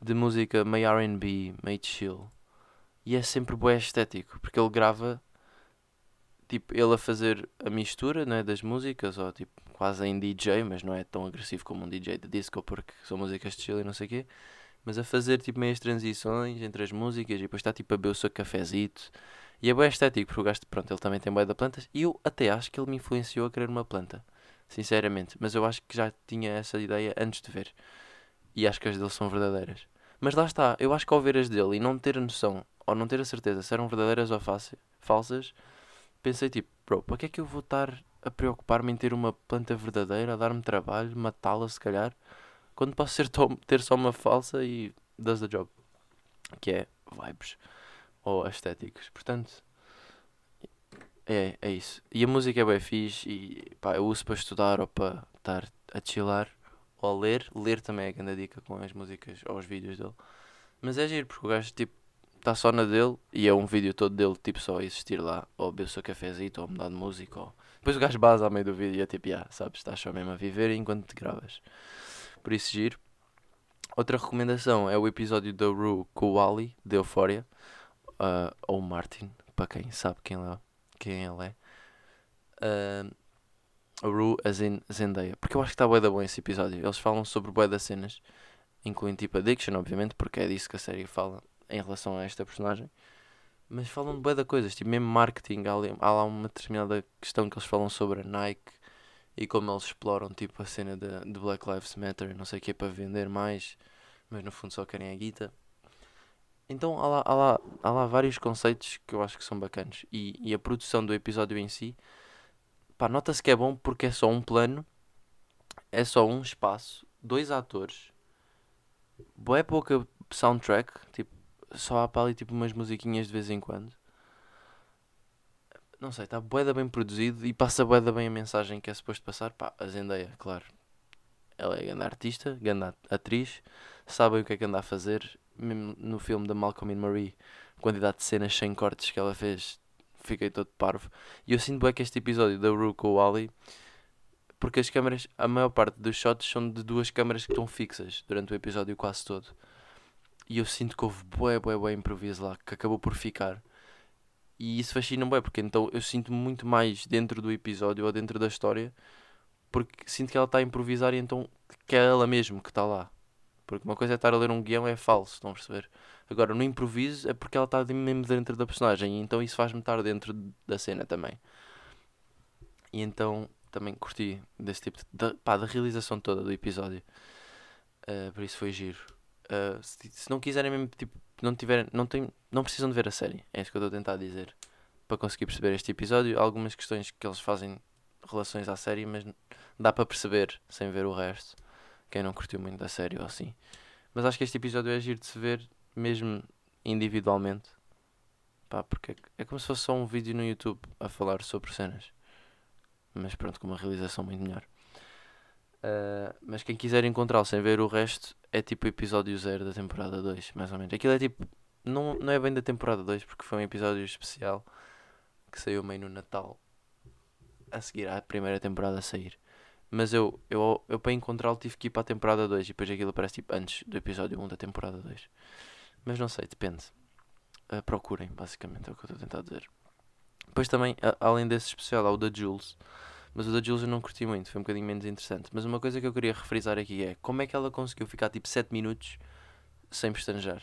de música meio RB, meio chill. E é sempre bué estético, porque ele grava tipo ele a fazer a mistura né, das músicas, ou tipo quase em DJ, mas não é tão agressivo como um DJ de disco, porque são músicas de chill e não sei o quê. Mas a fazer tipo meias transições entre as músicas e depois está tipo a beber o seu cafezito. E é bem estético, porque o gajo, pronto, ele também tem bué de plantas. E eu até acho que ele me influenciou a querer uma planta, sinceramente. Mas eu acho que já tinha essa ideia antes de ver. E acho que as dele são verdadeiras. Mas lá está, eu acho que ao ver as dele e não ter a noção, ou não ter a certeza se eram verdadeiras ou falsas, pensei tipo, bro, para que é que eu vou estar a preocupar-me em ter uma planta verdadeira, a dar-me trabalho, matá-la se calhar, quando posso ser ter só uma falsa e does the job. Que é vibes ou estéticos. Portanto, é, é isso. E a música é bem fixe e pá, eu uso para estudar ou para estar a chilar ou ler. Ler também é a grande dica com as músicas ou os vídeos dele. Mas é giro porque o gajo tipo está só na dele e é um vídeo todo dele tipo só existir lá ou beber o seu cafezito ou mudar de música ou... Depois o gajo base ao meio do vídeo e é tipo, yeah, sabes, estás só mesmo a viver enquanto te gravas. Por isso giro. Outra recomendação é o episódio da Rue com o Ali, de Euphoria uh, ou Martin, para quem sabe quem, é, quem ele é. Uh, Rue as in Zendaya, porque eu acho que está bué da bom esse episódio. Eles falam sobre bué das cenas, incluindo tipo Addiction, obviamente, porque é disso que a série fala em relação a esta personagem. Mas falam de bué da coisas, tipo mesmo marketing. Há, há lá uma determinada questão que eles falam sobre a Nike e como eles exploram tipo a cena de, de Black Lives Matter, não sei o que, para vender mais, mas no fundo só querem a guita. Então há lá, há, lá, há lá vários conceitos que eu acho que são bacanas. E, e a produção do episódio em si, pá, nota-se que é bom porque é só um plano, é só um espaço, dois atores, boa pouca soundtrack, tipo, só há para ali tipo umas musiquinhas de vez em quando. Não sei, está boeda bem produzido e passa boeda bem a mensagem que é suposto passar. Pá, a Zendaya, claro, ela é grande artista, grande atriz, sabem o que é que anda a fazer mesmo no filme da Malcolm and Marie, a quantidade de cenas sem cortes que ela fez, fiquei todo parvo. E eu sinto bem que este episódio da Rue com o Ali, porque as câmeras, a maior parte dos shots são de duas câmeras que estão fixas durante o episódio quase todo. E eu sinto que houve bué, bué, bué improviso lá, que acabou por ficar. E isso fascina bem, porque então eu sinto muito mais dentro do episódio ou dentro da história, porque sinto que ela está a improvisar e então que é ela mesmo que está lá. Porque uma coisa é estar a ler um guião é falso, estão a perceber? Agora, no improviso é porque ela está mesmo dentro da personagem, então isso faz-me estar dentro da cena também. E então também curti desse tipo de, pá, da realização toda do episódio. Uh, por isso foi giro. Uh, se, se, não quiserem mesmo, tipo, não tiverem, não, tem, não precisam de ver a série. É isso que eu estou a tentar dizer. Para conseguir perceber este episódio, algumas questões que eles fazem relações à série, mas dá para perceber sem ver o resto. Quem não curtiu muito da série ou assim. Mas acho que este episódio é giro de se ver mesmo individualmente. Pá, porque é como se fosse só um vídeo no YouTube a falar sobre cenas. Mas pronto, com uma realização muito melhor. Uh, mas quem quiser encontrá-lo sem ver o resto é tipo o episódio 0 da temporada 2, mais ou menos. Aquilo é tipo. Não, não é bem da temporada 2 porque foi um episódio especial que saiu meio no Natal a seguir à primeira temporada a sair. Mas eu, eu, eu para encontrá-lo tive que ir para a temporada 2 e depois aquilo aparece tipo antes do episódio 1 da temporada 2. Mas não sei, depende. Uh, procurem, basicamente, é o que eu estou a tentar dizer. Depois também, a, além desse especial, há o da Jules. Mas o da Jules eu não curti muito, foi um bocadinho menos interessante. Mas uma coisa que eu queria refrisar aqui é como é que ela conseguiu ficar tipo 7 minutos sem pestanejar.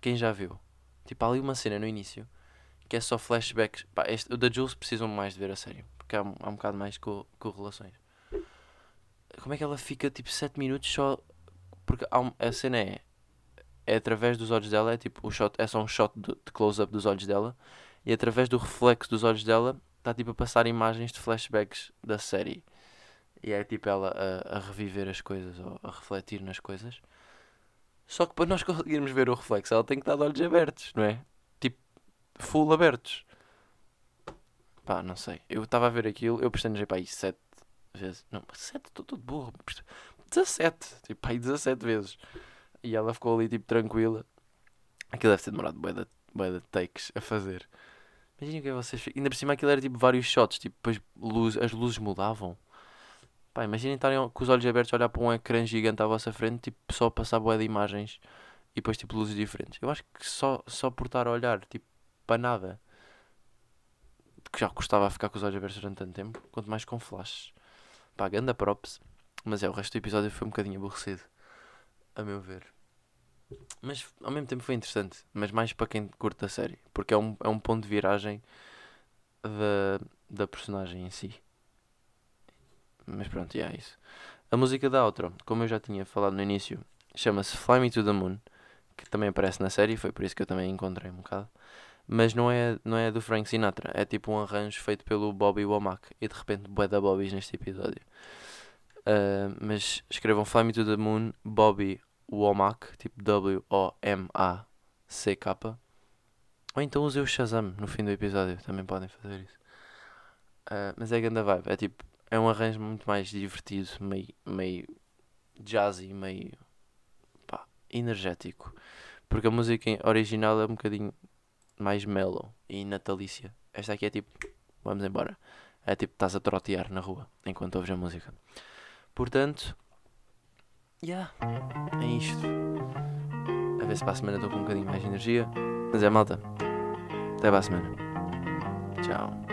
Quem já viu? Tipo, há ali uma cena no início que é só flashbacks. Pá, este, o da Jules precisam mais de ver a sério, porque há, há um bocado mais com, com relações. Como é que ela fica tipo 7 minutos só. Porque um, a cena é. É através dos olhos dela, é tipo, o shot, é só um shot de, de close-up dos olhos dela, e através do reflexo dos olhos dela está tipo a passar imagens de flashbacks da série. E é tipo ela a, a reviver as coisas ou a refletir nas coisas. Só que para nós *laughs* conseguirmos ver o reflexo, ela tem que estar de olhos abertos, não é? full abertos. Pá, não sei. Eu estava a ver aquilo, eu prestanejei para aí 7 vezes. Não, 7, estou todo burro. 17, tipo, aí 17 vezes. E ela ficou ali, tipo, tranquila. Aquilo deve ter demorado bué de, takes a fazer. Imagina que é vocês. Ainda por cima aquilo era tipo vários shots, tipo, depois luz, as luzes mudavam. Pá, imaginem estarem com os olhos abertos a olhar para um ecrã gigante à vossa frente, tipo, só passar bué de imagens e depois tipo luzes diferentes. Eu acho que só, só por estar a olhar, tipo, para nada. Que já custava ficar com os olhos abertos durante tanto tempo, quanto mais com flashes. Pá, ganda props. Mas é, o resto do episódio foi um bocadinho aborrecido. A meu ver. Mas ao mesmo tempo foi interessante. Mas mais para quem curte a série. Porque é um, é um ponto de viragem da, da personagem em si. Mas pronto, é isso. A música da outro, como eu já tinha falado no início, chama-se Fly Me to the Moon. Que também aparece na série. Foi por isso que eu também encontrei um bocado mas não é, não é do Frank Sinatra, é tipo um arranjo feito pelo Bobby Womack e de repente bué da Bobbies neste episódio. Uh, mas escrevam Fly Me to the Moon, Bobby Womack, tipo W-O-M-A-C-K. Ou então usem o Shazam no fim do episódio, também podem fazer isso. Uh, mas é grande vibe, é tipo, é um arranjo muito mais divertido, meio, meio jazzy, meio pá, energético. Porque a música original é um bocadinho mais mellow e natalícia. Esta aqui é tipo, vamos embora. É tipo, estás a trotear na rua enquanto ouves a música. Portanto, yeah, é isto. A ver se para a semana estou com um bocadinho mais de energia. Mas é malta. Até para a semana. Tchau.